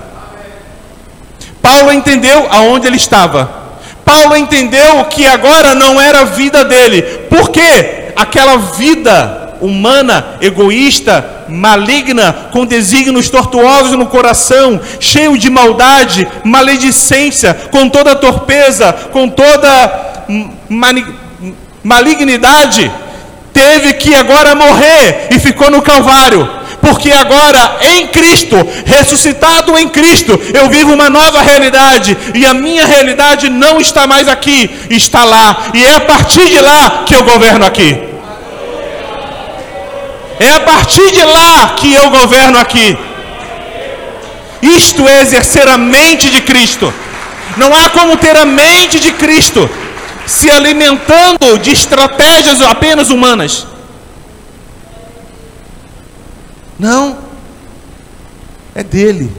A: Paulo entendeu aonde ele estava. Paulo entendeu que agora não era a vida dele. Por quê? Aquela vida humana, egoísta, maligna, com desígnios tortuosos no coração, cheio de maldade, maledicência, com toda torpeza, com toda malignidade, teve que agora morrer e ficou no Calvário porque agora em Cristo, ressuscitado em Cristo, eu vivo uma nova realidade, e a minha realidade não está mais aqui, está lá, e é a partir de lá que eu governo aqui. É a partir de lá que eu governo aqui. Isto é exercer a mente de Cristo. Não há como ter a mente de Cristo se alimentando de estratégias apenas humanas. Não, é dele.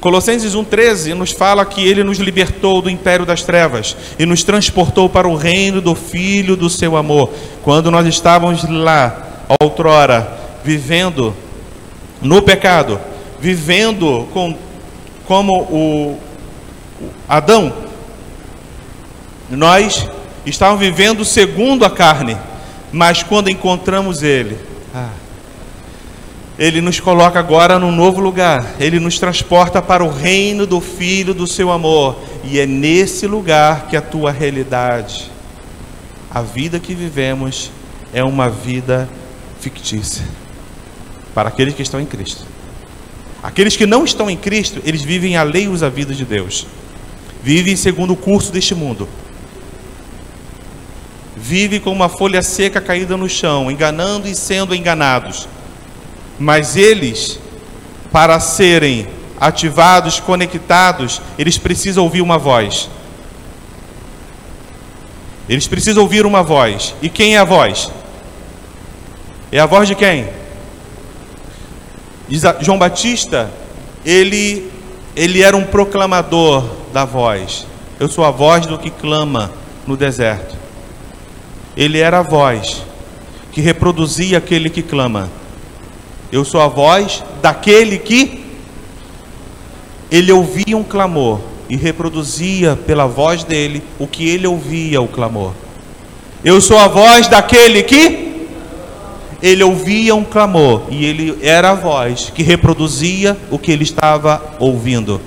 A: Colossenses 1,13 nos fala que ele nos libertou do império das trevas e nos transportou para o reino do Filho do seu amor. Quando nós estávamos lá, outrora, vivendo no pecado, vivendo com, como o, o Adão, nós estávamos vivendo segundo a carne mas quando encontramos Ele, ah, Ele nos coloca agora num novo lugar, Ele nos transporta para o reino do Filho do Seu amor, e é nesse lugar que a tua realidade, a vida que vivemos, é uma vida fictícia. Para aqueles que estão em Cristo. Aqueles que não estão em Cristo, eles vivem alheios à vida de Deus, vivem segundo o curso deste mundo vive como uma folha seca caída no chão, enganando e sendo enganados. Mas eles, para serem ativados, conectados, eles precisam ouvir uma voz. Eles precisam ouvir uma voz. E quem é a voz? É a voz de quem? João Batista, ele, ele era um proclamador da voz. Eu sou a voz do que clama no deserto. Ele era a voz que reproduzia aquele que clama. Eu sou a voz daquele que ele ouvia um clamor e reproduzia pela voz dele o que ele ouvia o clamor. Eu sou a voz daquele que ele ouvia um clamor e ele era a voz que reproduzia o que ele estava ouvindo.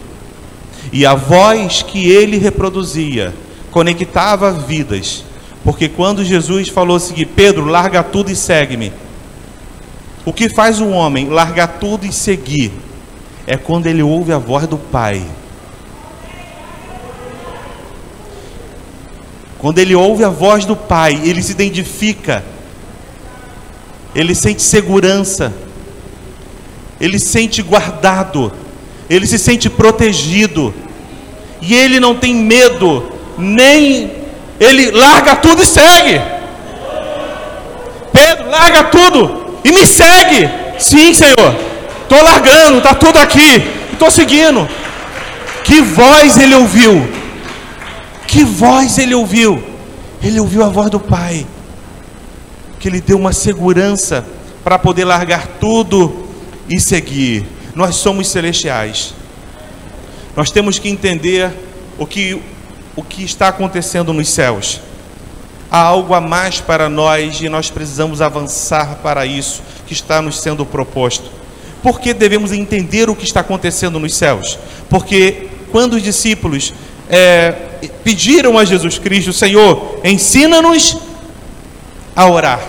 A: E a voz que ele reproduzia conectava vidas. Porque quando Jesus falou assim, Pedro, larga tudo e segue-me. O que faz um homem largar tudo e seguir? É quando ele ouve a voz do Pai. Quando ele ouve a voz do Pai, ele se identifica, ele sente segurança, ele sente guardado, ele se sente protegido, e ele não tem medo, nem ele larga tudo e segue. Pedro, larga tudo e me segue. Sim, Senhor. Estou largando, está tudo aqui. Estou seguindo. Que voz ele ouviu? Que voz ele ouviu? Ele ouviu a voz do Pai. Que lhe deu uma segurança para poder largar tudo e seguir. Nós somos celestiais. Nós temos que entender o que, o que está acontecendo nos céus há algo a mais para nós e nós precisamos avançar para isso que está nos sendo proposto. Por que devemos entender o que está acontecendo nos céus? Porque quando os discípulos é, pediram a Jesus Cristo, Senhor, ensina-nos a orar.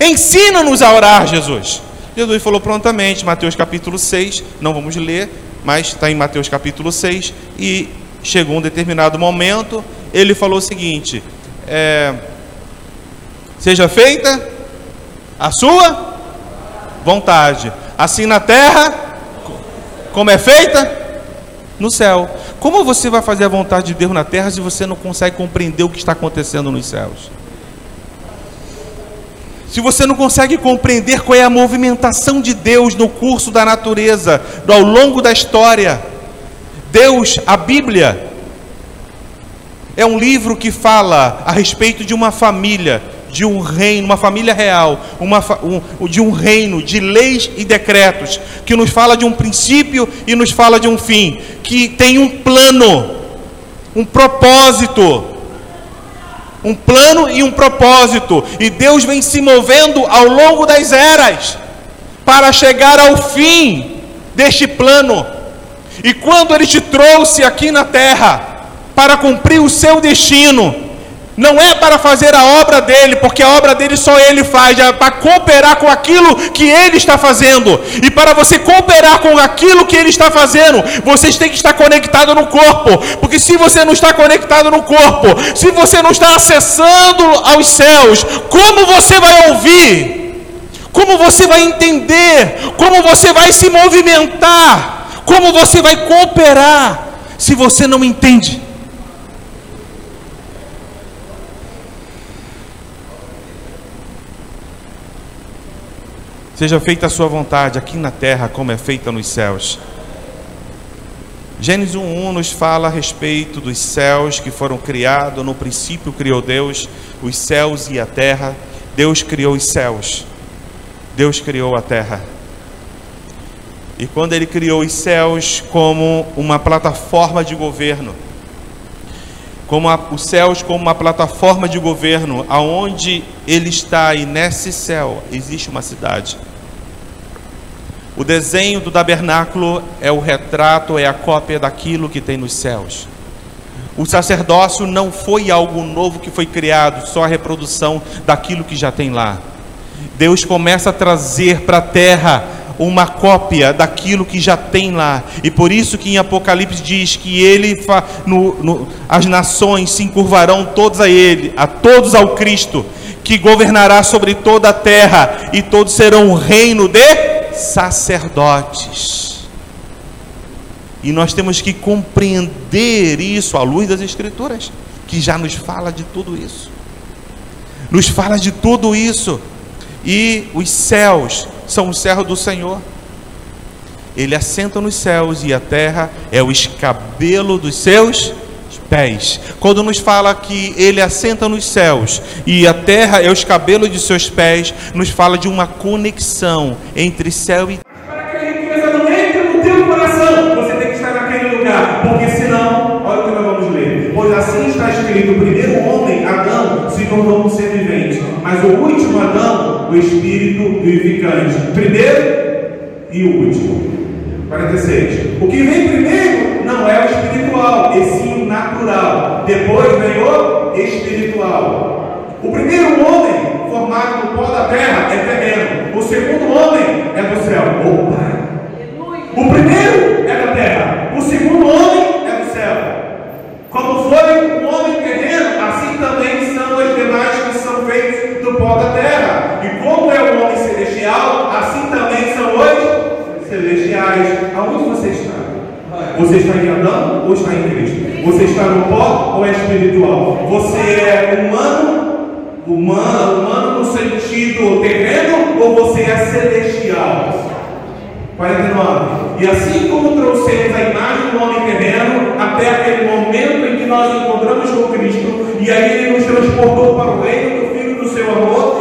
A: Ensina-nos a orar, Jesus. Jesus falou prontamente, Mateus capítulo 6, não vamos ler, mas está em Mateus capítulo 6, e chegou um determinado momento, ele falou o seguinte: é, seja feita a sua vontade, assim na terra, como é feita no céu. Como você vai fazer a vontade de Deus na terra se você não consegue compreender o que está acontecendo nos céus? Se você não consegue compreender qual é a movimentação de Deus no curso da natureza, ao longo da história, Deus, a Bíblia, é um livro que fala a respeito de uma família, de um reino, uma família real, uma, um, de um reino de leis e decretos, que nos fala de um princípio e nos fala de um fim, que tem um plano, um propósito. Um plano e um propósito, e Deus vem se movendo ao longo das eras para chegar ao fim deste plano. E quando Ele te trouxe aqui na terra, para cumprir o seu destino. Não é para fazer a obra dele, porque a obra dele só ele faz, é para cooperar com aquilo que ele está fazendo. E para você cooperar com aquilo que ele está fazendo, vocês têm que estar conectado no corpo. Porque se você não está conectado no corpo, se você não está acessando aos céus, como você vai ouvir? Como você vai entender? Como você vai se movimentar? Como você vai cooperar? Se você não entende? Seja feita a sua vontade aqui na terra como é feita nos céus. Gênesis 1:1 nos fala a respeito dos céus que foram criados, no princípio criou Deus os céus e a terra. Deus criou os céus. Deus criou a terra. E quando ele criou os céus como uma plataforma de governo, como a, os céus como uma plataforma de governo, aonde ele está e nesse céu existe uma cidade. O desenho do tabernáculo é o retrato, é a cópia daquilo que tem nos céus. O sacerdócio não foi algo novo que foi criado, só a reprodução daquilo que já tem lá. Deus começa a trazer para a terra uma cópia daquilo que já tem lá. E por isso que em Apocalipse diz que ele no, no, as nações se encurvarão todos a ele, a todos ao Cristo, que governará sobre toda a terra, e todos serão um reino de sacerdotes. E nós temos que compreender isso à luz das Escrituras.
B: que já nos fala de tudo isso. Nos fala de tudo isso. E os céus são o céu do Senhor. Ele assenta nos céus e a terra é o escabelo dos seus pés. Quando nos fala que ele assenta nos céus e a terra é o escabelo de seus pés, nos fala de uma conexão entre céu e
A: Para que a riqueza não entre no teu coração, o Adão, o espírito vivificante. Primeiro e o último. 46. O que vem primeiro não é o espiritual, e sim o natural. Depois vem o espiritual. O primeiro homem, formado do pó da terra, é terreno. O segundo homem é do céu. Opa! O primeiro é da terra. O segundo homem é do céu. Como foi um homem terreno, assim também são os demais que são feitos do pó da terra. E como é o homem celestial, assim também são os celestiais. Aonde você está? Você está em Adão ou está em Cristo? Você está no pó ou é espiritual? Você é humano, humano, humano no sentido terreno ou você é celestial? 49. E assim como trouxemos a imagem do homem terreno até aquele momento em que nós encontramos com Cristo, e aí ele nos transportou para o reino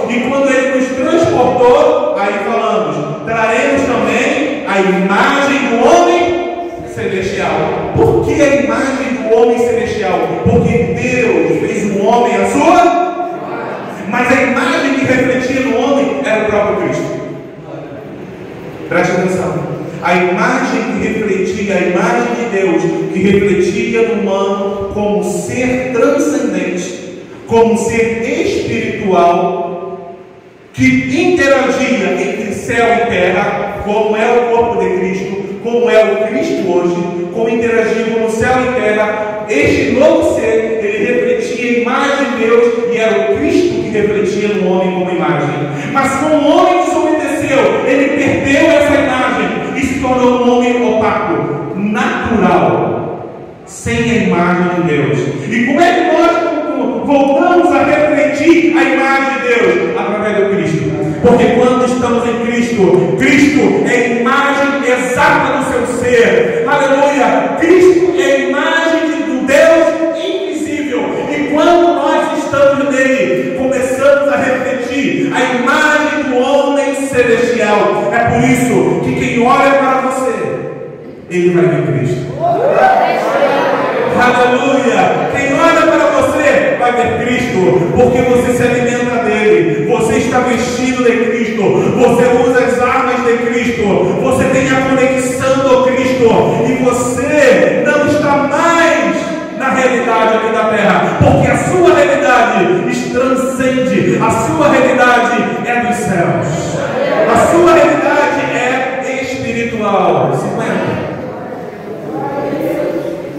A: e quando ele nos transportou, aí falamos, traremos também a imagem do homem celestial. Por que a imagem do homem celestial? Porque Deus fez o homem a sua, mas a imagem que refletia no homem era o próprio Cristo. Preste atenção. A imagem que refletia, a imagem de Deus, que refletia no humano como ser transcendente, como ser espiritual, que interagia entre céu e terra, como é o corpo de Cristo, como é o Cristo hoje, como interagia como céu e terra, este novo ser, ele refletia a imagem de Deus e era o Cristo que refletia no homem como imagem. Mas como o homem desobedeceu, ele perdeu essa imagem e se tornou um homem opaco, natural, sem a imagem de Deus. E como é que nós voltamos a refletir a imagem de Deus? Através do Cristo. Porque quando estamos em Cristo, Cristo é a imagem exata do seu ser. Aleluia! Cristo é a imagem do Deus invisível. E quando nós estamos nele, começamos a refletir a imagem do homem celestial. É por isso que quem olha para você, ele vai ver Cristo. Aleluia! Quem olha para você vai ver Cristo, porque você se alimenta dele, você está vestido de Cristo, você usa as armas de Cristo, você tem a conexão do Cristo, e você não está mais na realidade aqui da terra, porque a sua realidade transcende, a sua realidade é dos céus, a sua realidade é espiritual.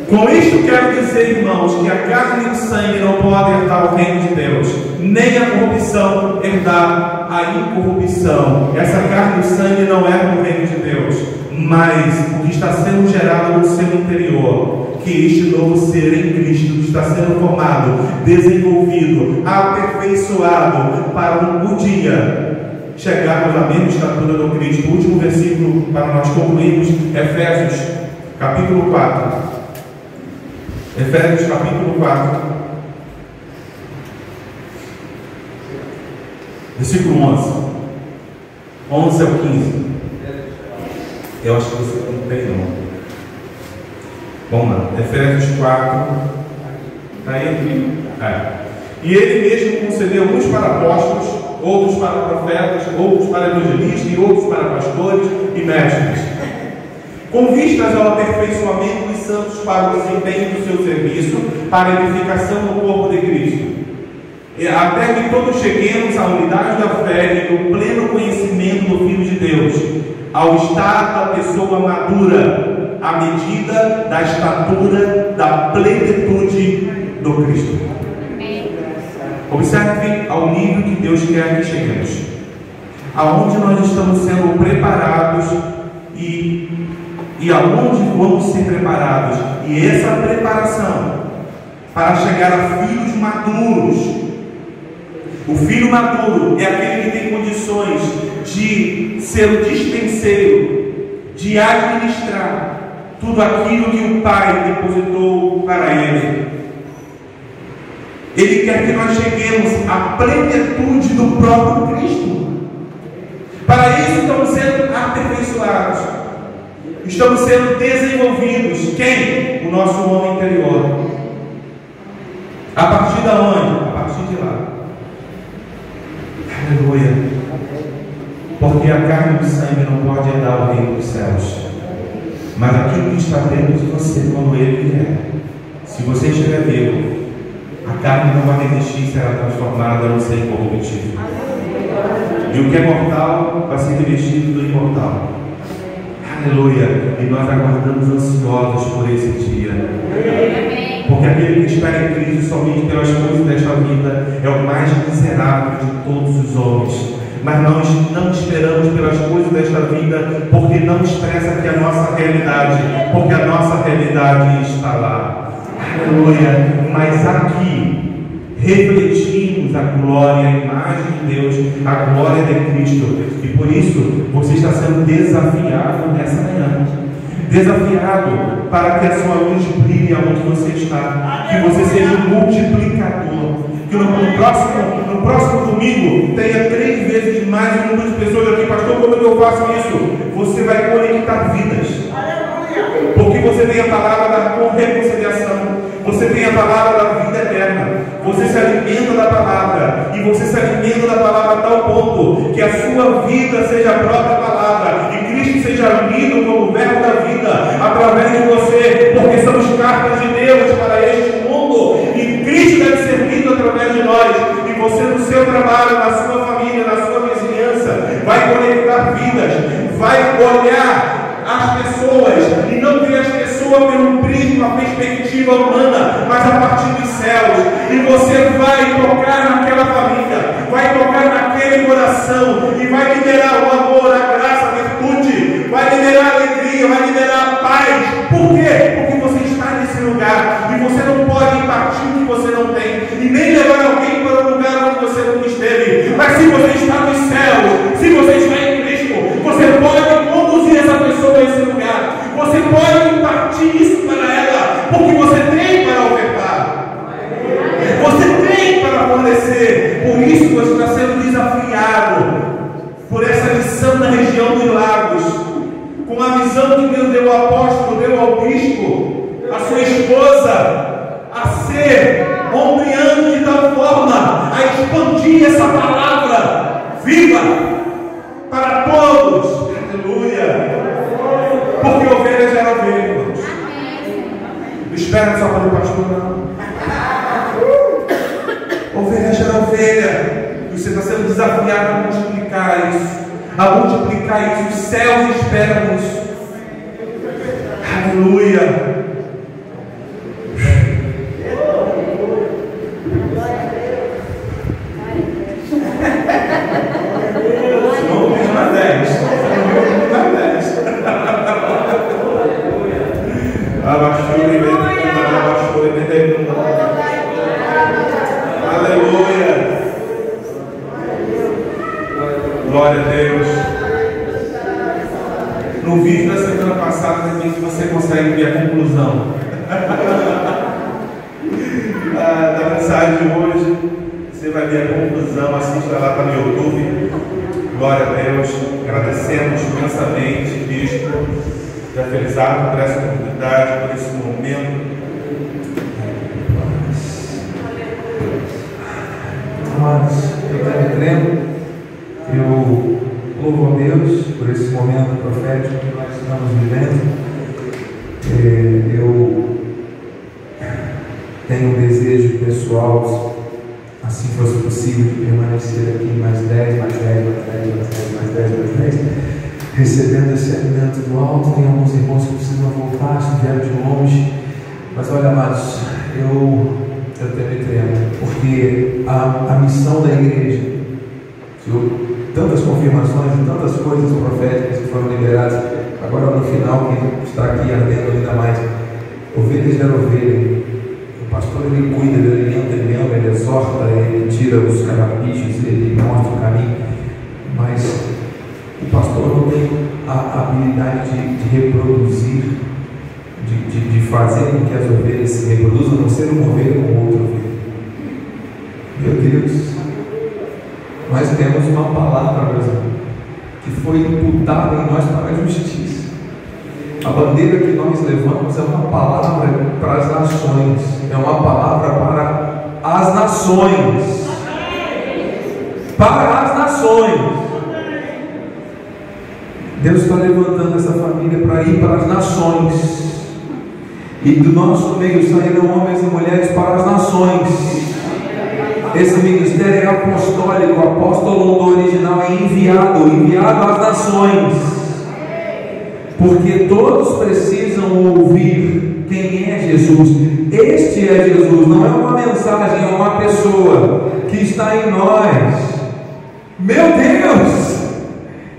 A: Com isto quero dizer, irmãos, que a carne e o sangue não podem herdar o reino de Deus, nem a corrupção herdar a incorrupção. Essa carne e o sangue não herdam o reino de Deus, mas o que está sendo gerado no seu interior, que este novo ser em Cristo está sendo formado, desenvolvido, aperfeiçoado para um dia chegarmos à mesma estatura do Cristo. O último versículo para nós concluirmos, Efésios, capítulo 4. Efésios capítulo 4, versículo 11. 11 ao 15. Eu acho que você não tem, não. Vamos lá, Efésios 4. Está aí? É. E ele mesmo concedeu uns para apóstolos, outros para profetas, outros para evangelistas e outros para pastores e mestres com vistas ao aperfeiçoamento dos santos para o desempenho do seu serviço, para a edificação do corpo de Cristo, até que todos cheguemos à unidade da fé e do pleno conhecimento do Filho de Deus, ao estado da pessoa madura, à medida da estatura da plenitude do Cristo. Observe ao nível que Deus quer que cheguemos, aonde nós estamos sendo preparados e e aonde vamos ser preparados. E essa preparação para chegar a filhos maduros. O filho maduro é aquele que tem condições de ser o dispenseiro, de administrar tudo aquilo que o Pai depositou para ele. Ele quer que nós cheguemos à plenitude do próprio Cristo. Para isso estamos sendo aperfeiçoados. Estamos sendo desenvolvidos. Quem? O nosso homem interior. A partir da onde? A partir de lá. Aleluia. Porque a carne e o sangue não pode herdar o reino dos céus. Mas aquilo que está dentro de você, quando ele vier, se você estiver vivo, a carne não vai resistir e será transformada no ser incorruptível. E o que é mortal vai ser revestido do imortal. Aleluia. E nós aguardamos ansiosos por esse dia. Porque aquele que espera em Cristo somente pelas coisas desta vida é o mais miserável de todos os homens. Mas nós não esperamos pelas coisas desta vida porque não expressa aqui a nossa realidade, porque a nossa realidade está lá. Aleluia. Mas aqui refletimos a glória, a imagem de Deus, a glória de Cristo. E por isso você está sendo desafiado nessa manhã. Desafiado para que a sua luz brilhe aonde você está. Que você seja um multiplicador. Que no, no, próximo, no próximo domingo tenha três vezes mais um número de pessoas aqui. Pastor, como eu faço isso? Você vai conectar vidas. Porque você tem a palavra da reconciliação. Você tem a palavra da vida eterna. Você se alimenta da palavra. E você se alimenta da palavra a tal ponto que a sua vida seja a própria palavra. E Cristo seja lido como verbo da vida através de você. Porque somos cartas de Deus para este mundo. E Cristo deve ser lido através de nós. E você no seu trabalho, na sua família, na sua vizinhança, vai conectar vidas. Vai olhar as pessoas e não ver as pessoas pelo prisma, perspectiva humana, mas a partir dos céus. E você vai tocar naquela família, vai tocar naquele coração e vai liberar o amor, a graça, a virtude, vai liberar a alegria, vai liberar a paz. Por quê? Porque você está nesse lugar e você não pode impartir o que você não tem e nem levar alguém para um lugar onde você não esteve. Mas se você está nos céus, se você está em Cristo, você pode conduzir essa pessoa a esse lugar. Você pode impartir isso para ela, porque você tem para ofertar. Você Por isso você está sendo desafiado por essa missão na região dos lagos. Com a visão que Deus deu ao apóstolo, deu ao bispo, a sua esposa, a ser ombreando de tal forma a expandir essa palavra viva para todos. Aleluia. Porque ovelha gera ovelha, irmãos. Não espera só para o pastor, não. Ovelha gera ovelha. E está sendo desafiado a multiplicar isso. A multiplicar isso. Os céus esperam isso. Aleluia. Não tem mais 10. Não tem mais 10. Abashure, abashure, abashure. Aleluia. Glória a Deus. No vídeo da semana passada, de repente você consegue ver a conclusão Ah, da mensagem de hoje. Você vai ver a conclusão, assista lá para no YouTube. Glória a Deus. Agradecemos imensamente, Bispo, da Felizardo por essa oportunidade, por esse momento.
C: Amados, eu também tremo. Eu louvo a Deus por esse momento profético que nós estamos vivendo. É, eu tenho um desejo pessoal, assim fosse possível, de permanecer aqui mais 10, mais 10, mais 10, mais 10, mais 10, mais 10, recebendo esse alimento do alto. Tem alguns irmãos que precisam voltar, estiveram de longe. Mas olha, amados, eu, eu também tremo, porque a, a missão da igreja, eu, tantas confirmações e tantas coisas proféticas que foram liberadas, agora no final, que está aqui ardendo ainda mais, ovelhas era ovelha. O pastor ele cuida, ele alimenta, ele ama, ele exorta, ele tira os carapichos, ele mostra o caminho, mas o pastor não tem a habilidade de, de reproduzir, de, de, de, fazer com que as ovelhas se reproduzam, não ser uma ovelha com outra ovelha. Meu Deus, nós temos uma palavra, meus amigos, que foi imputada em nós para a justiça. A bandeira que nós levamos é uma palavra para as nações, é uma palavra para as nações. Para as nações. Deus está levantando essa família para ir para as nações. E do nosso meio sairão homens e mulheres para as nações. Esse ministério é apostólico, apóstolo no original é enviado, enviado às nações. Porque todos precisam ouvir quem é Jesus. Este é Jesus, não é uma mensagem, é uma pessoa que está em nós. Meu Deus!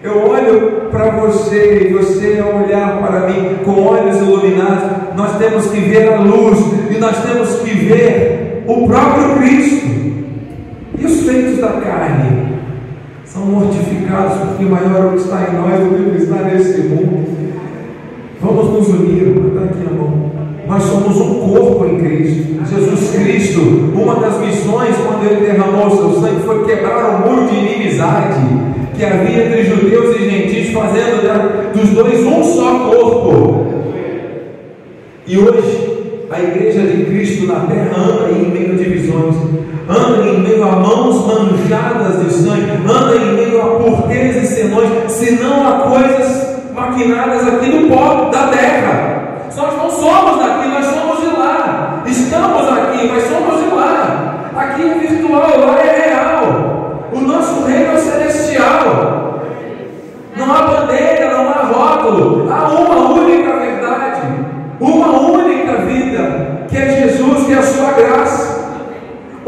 C: Eu olho para você e você ao olhar para mim com olhos iluminados, nós temos que ver a luz e nós temos que ver o próprio Cristo. E os feitos da carne são mortificados porque maior é o que está em nós do que o que está nesse mundo. Vamos nos unir, está aqui a mão. Nós somos um corpo em Cristo. Jesus Cristo, uma das missões quando ele derramou seu sangue foi quebrar o muro de inimizade que havia entre judeus e gentios, fazendo dos dois um só corpo. E hoje, a igreja de Cristo na terra anda em meio a divisões, anda em meio a mãos manchadas de sangue, anda em meio a porteiros e senões, se não a coisas maquinadas aqui no pó da terra. Nós não somos daqui, nós somos de lá. Estamos aqui, mas somos de lá. Aqui é virtual, lá é real. O nosso reino é celestial. Não há bandeira, não há rótulo. Há uma única verdade, uma única vida, que é Jesus, que é a sua graça.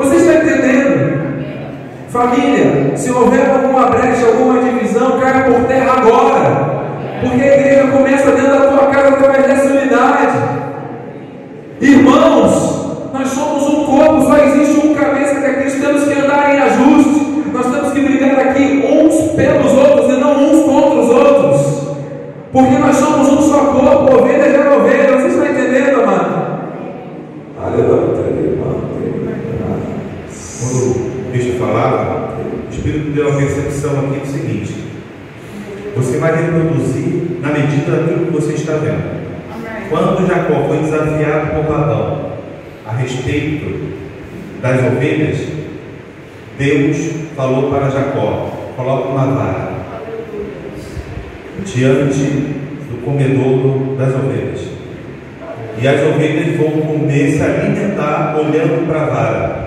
C: Você está entendendo? Família, se houver alguma brecha, alguma divisão, caia por terra agora. Porque a igreja começa dentro da tua casa através dessa unidade. Irmãos, nós somos um corpo, só existe um cabeça que é Cristo, temos que andar em ajuste. Nós temos que brigar aqui uns pelos outros e não uns contra os outros. Porque nós somos um só corpo, ovelha é ovelha. Vocês estão entendendo, amado? Aleluia.
A: Quando o bicho falava, uma percepção aqui do seguinte: você vai reproduzir na medida daquilo que você está vendo. Quando Jacó foi desafiado por Labão a respeito das ovelhas, Deus falou para Jacó: coloca uma vara diante do comedouro das ovelhas. E as ovelhas vão comer, se alimentar olhando para a vara.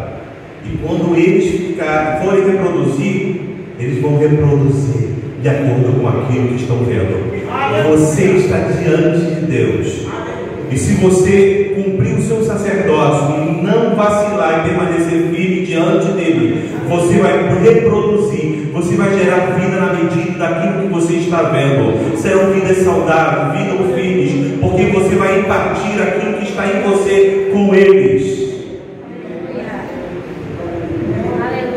A: E quando eles ficarem, forem reproduzir, eles vão reproduzir de acordo com aquilo que estão vendo. Você está diante de Deus. E se você cumprir o seu sacerdócio e não vacilar e permanecer firme diante dele, você vai reproduzir, você vai gerar vida na medida daquilo que você está vendo. Serão vidas saudáveis, vidas firmes, porque você vai impartir aquilo que está em você com eles.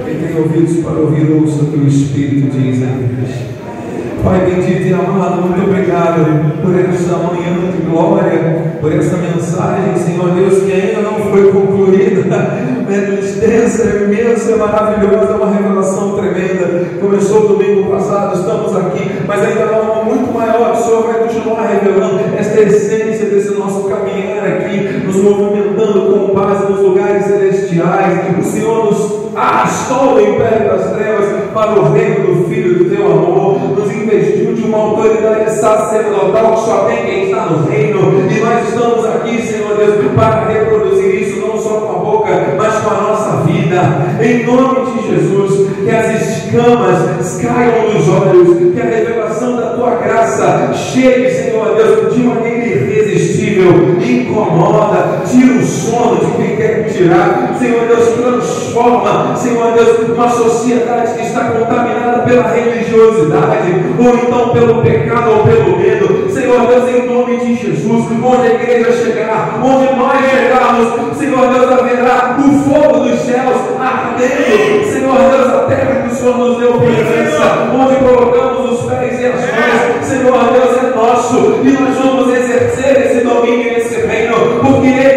C: Quem ouvidos para ouvir, ouça o que o Espírito diz à igreja. Pai bendito e amado, muito obrigado por essa manhã de glória, por essa mensagem, Senhor Deus, que ainda não foi concluída, [LAUGHS] é extensa, é imensa, é maravilhosa, é uma revelação tremenda. Começou domingo passado, estamos aqui, mas ainda há uma muito maior, o Senhor vai continuar revelando esta essência desse nosso caminhar aqui, nos movimentando com base nos lugares celestiais. O Senhor nos arrastou do império das trevas para o reino do Filho do teu amor, nos investiu de uma autoridade sacerdotal que só tem quem está no reino, e nós estamos aqui, Senhor Deus, para reproduzir isso não só com a boca, mas com a nossa vida, em nome de Jesus, que as escamas caiam dos olhos, que a revelação da tua graça chegue, Senhor Deus, de maneira irresistível,
D: incomoda, tira o sono de quem quer tirar. Senhor Deus, transforma, Senhor Deus, uma sociedade que está contaminada pela religiosidade, ou então pelo pecado ou pelo medo. Senhor Deus, em nome de Jesus, onde a igreja chegar, onde nós chegarmos, Senhor Deus, haverá o fogo dos céus ardendo. Senhor Deus, a terra que o Senhor nos deu presença, onde colocamos os pés e as mãos. Senhor Deus, é nosso e nós vamos exercer esse domínio nesse reino, porque Ele é dos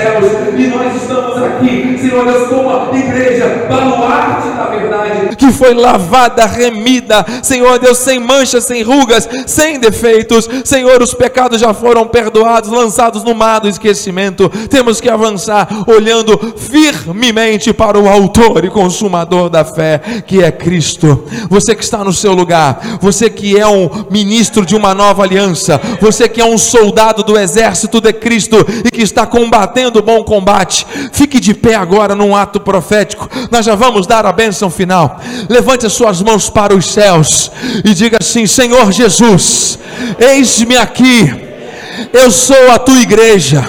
D: céus e nós estamos aqui, Senhor Deus, como a igreja, baluarte da verdade,
C: que foi lavada, remida, Senhor Deus, sem manchas, sem rugas, sem defeitos, Senhor, os pecados já foram perdoados, lançados no mar do esquecimento. Temos que avançar olhando firmemente para o Autor e Consumador da fé, que é Cristo. Você que está no seu lugar, você que é um ministro de uma nova aliança, você que é um soldado do exército de Cristo e que está combatendo o bom combate, fique de pé agora num ato profético. Nós já vamos dar a bênção final. Levante as suas mãos para os céus e diga assim: Senhor Jesus, eis-me aqui, eu sou a tua igreja,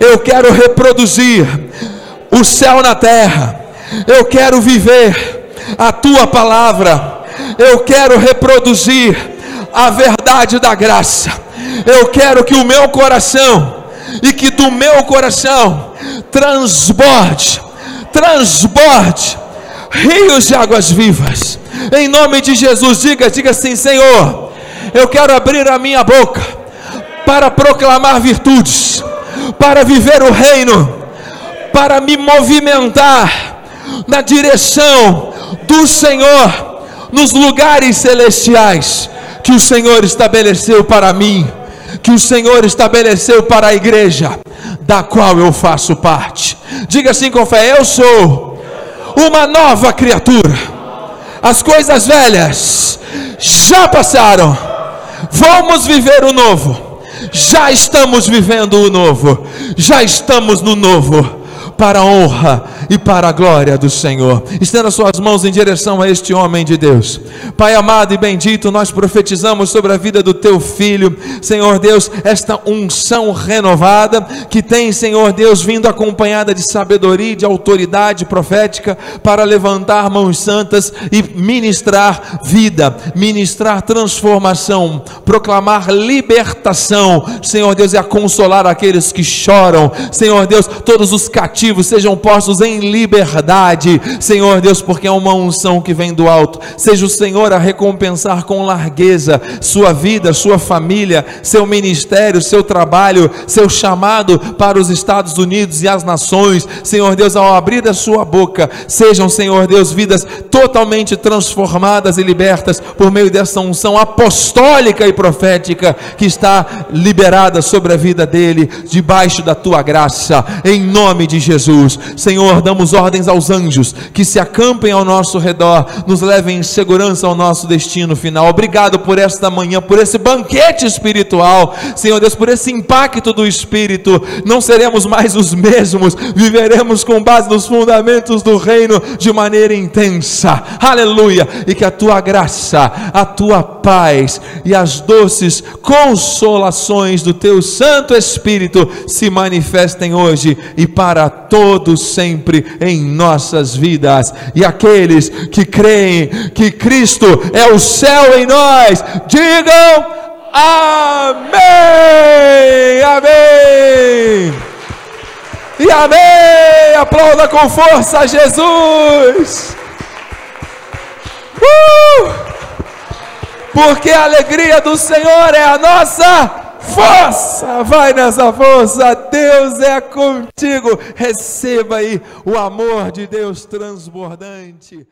C: eu quero reproduzir o céu na terra, eu quero viver a tua palavra, eu quero reproduzir a verdade da graça, eu quero que o meu coração e que do meu coração transborde, transborde rios de águas vivas. Em nome de Jesus, diga, diga assim, Senhor, eu quero abrir a minha boca para proclamar virtudes, para viver o reino, para me movimentar na direção do Senhor, nos lugares celestiais que o Senhor estabeleceu para mim, que o Senhor estabeleceu para a igreja, da qual eu faço parte. Diga assim com fé: Eu sou uma nova criatura. As coisas velhas já passaram. Vamos viver o novo. Já estamos vivendo o novo. Já estamos no novo para a honra e para a glória do Senhor. Estenda suas mãos em direção a este homem de Deus. Pai amado e bendito, nós profetizamos sobre a vida do teu filho, Senhor Deus, esta unção renovada que tem, Senhor Deus, vindo acompanhada de sabedoria e de autoridade profética para levantar mãos santas e ministrar vida, ministrar transformação, proclamar libertação, Senhor Deus, e a consolar aqueles que choram, Senhor Deus, todos os cativos sejam postos em liberdade, Senhor Deus, porque é uma unção que vem do alto. Seja o Senhor a recompensar com largueza sua vida, sua família, seu ministério, seu trabalho, seu chamado para os Estados Unidos e as nações. Senhor Deus, ao abrir a sua boca, sejam, Senhor Deus, vidas totalmente transformadas e libertas por meio dessa unção apostólica e profética que está liberada sobre a vida dele, debaixo da tua graça, em nome de Jesus. Jesus. Senhor, damos ordens aos anjos que se acampem ao nosso redor, nos levem em segurança ao nosso destino final. Obrigado por esta manhã, por esse banquete espiritual. Senhor Deus, por esse impacto do Espírito. Não seremos mais os mesmos, viveremos com base nos fundamentos do reino de maneira intensa. Aleluia! E que a tua graça, a tua paz e as doces consolações do teu Santo Espírito se manifestem hoje e para todos sempre em nossas vidas. E aqueles que creem que Cristo é o céu em nós, digam amém. Amém. E amém. Aplauda com força Jesus. Uh! Porque a alegria do Senhor é a nossa força, vai nessa força, Deus é contigo. Receba aí o amor de Deus transbordante.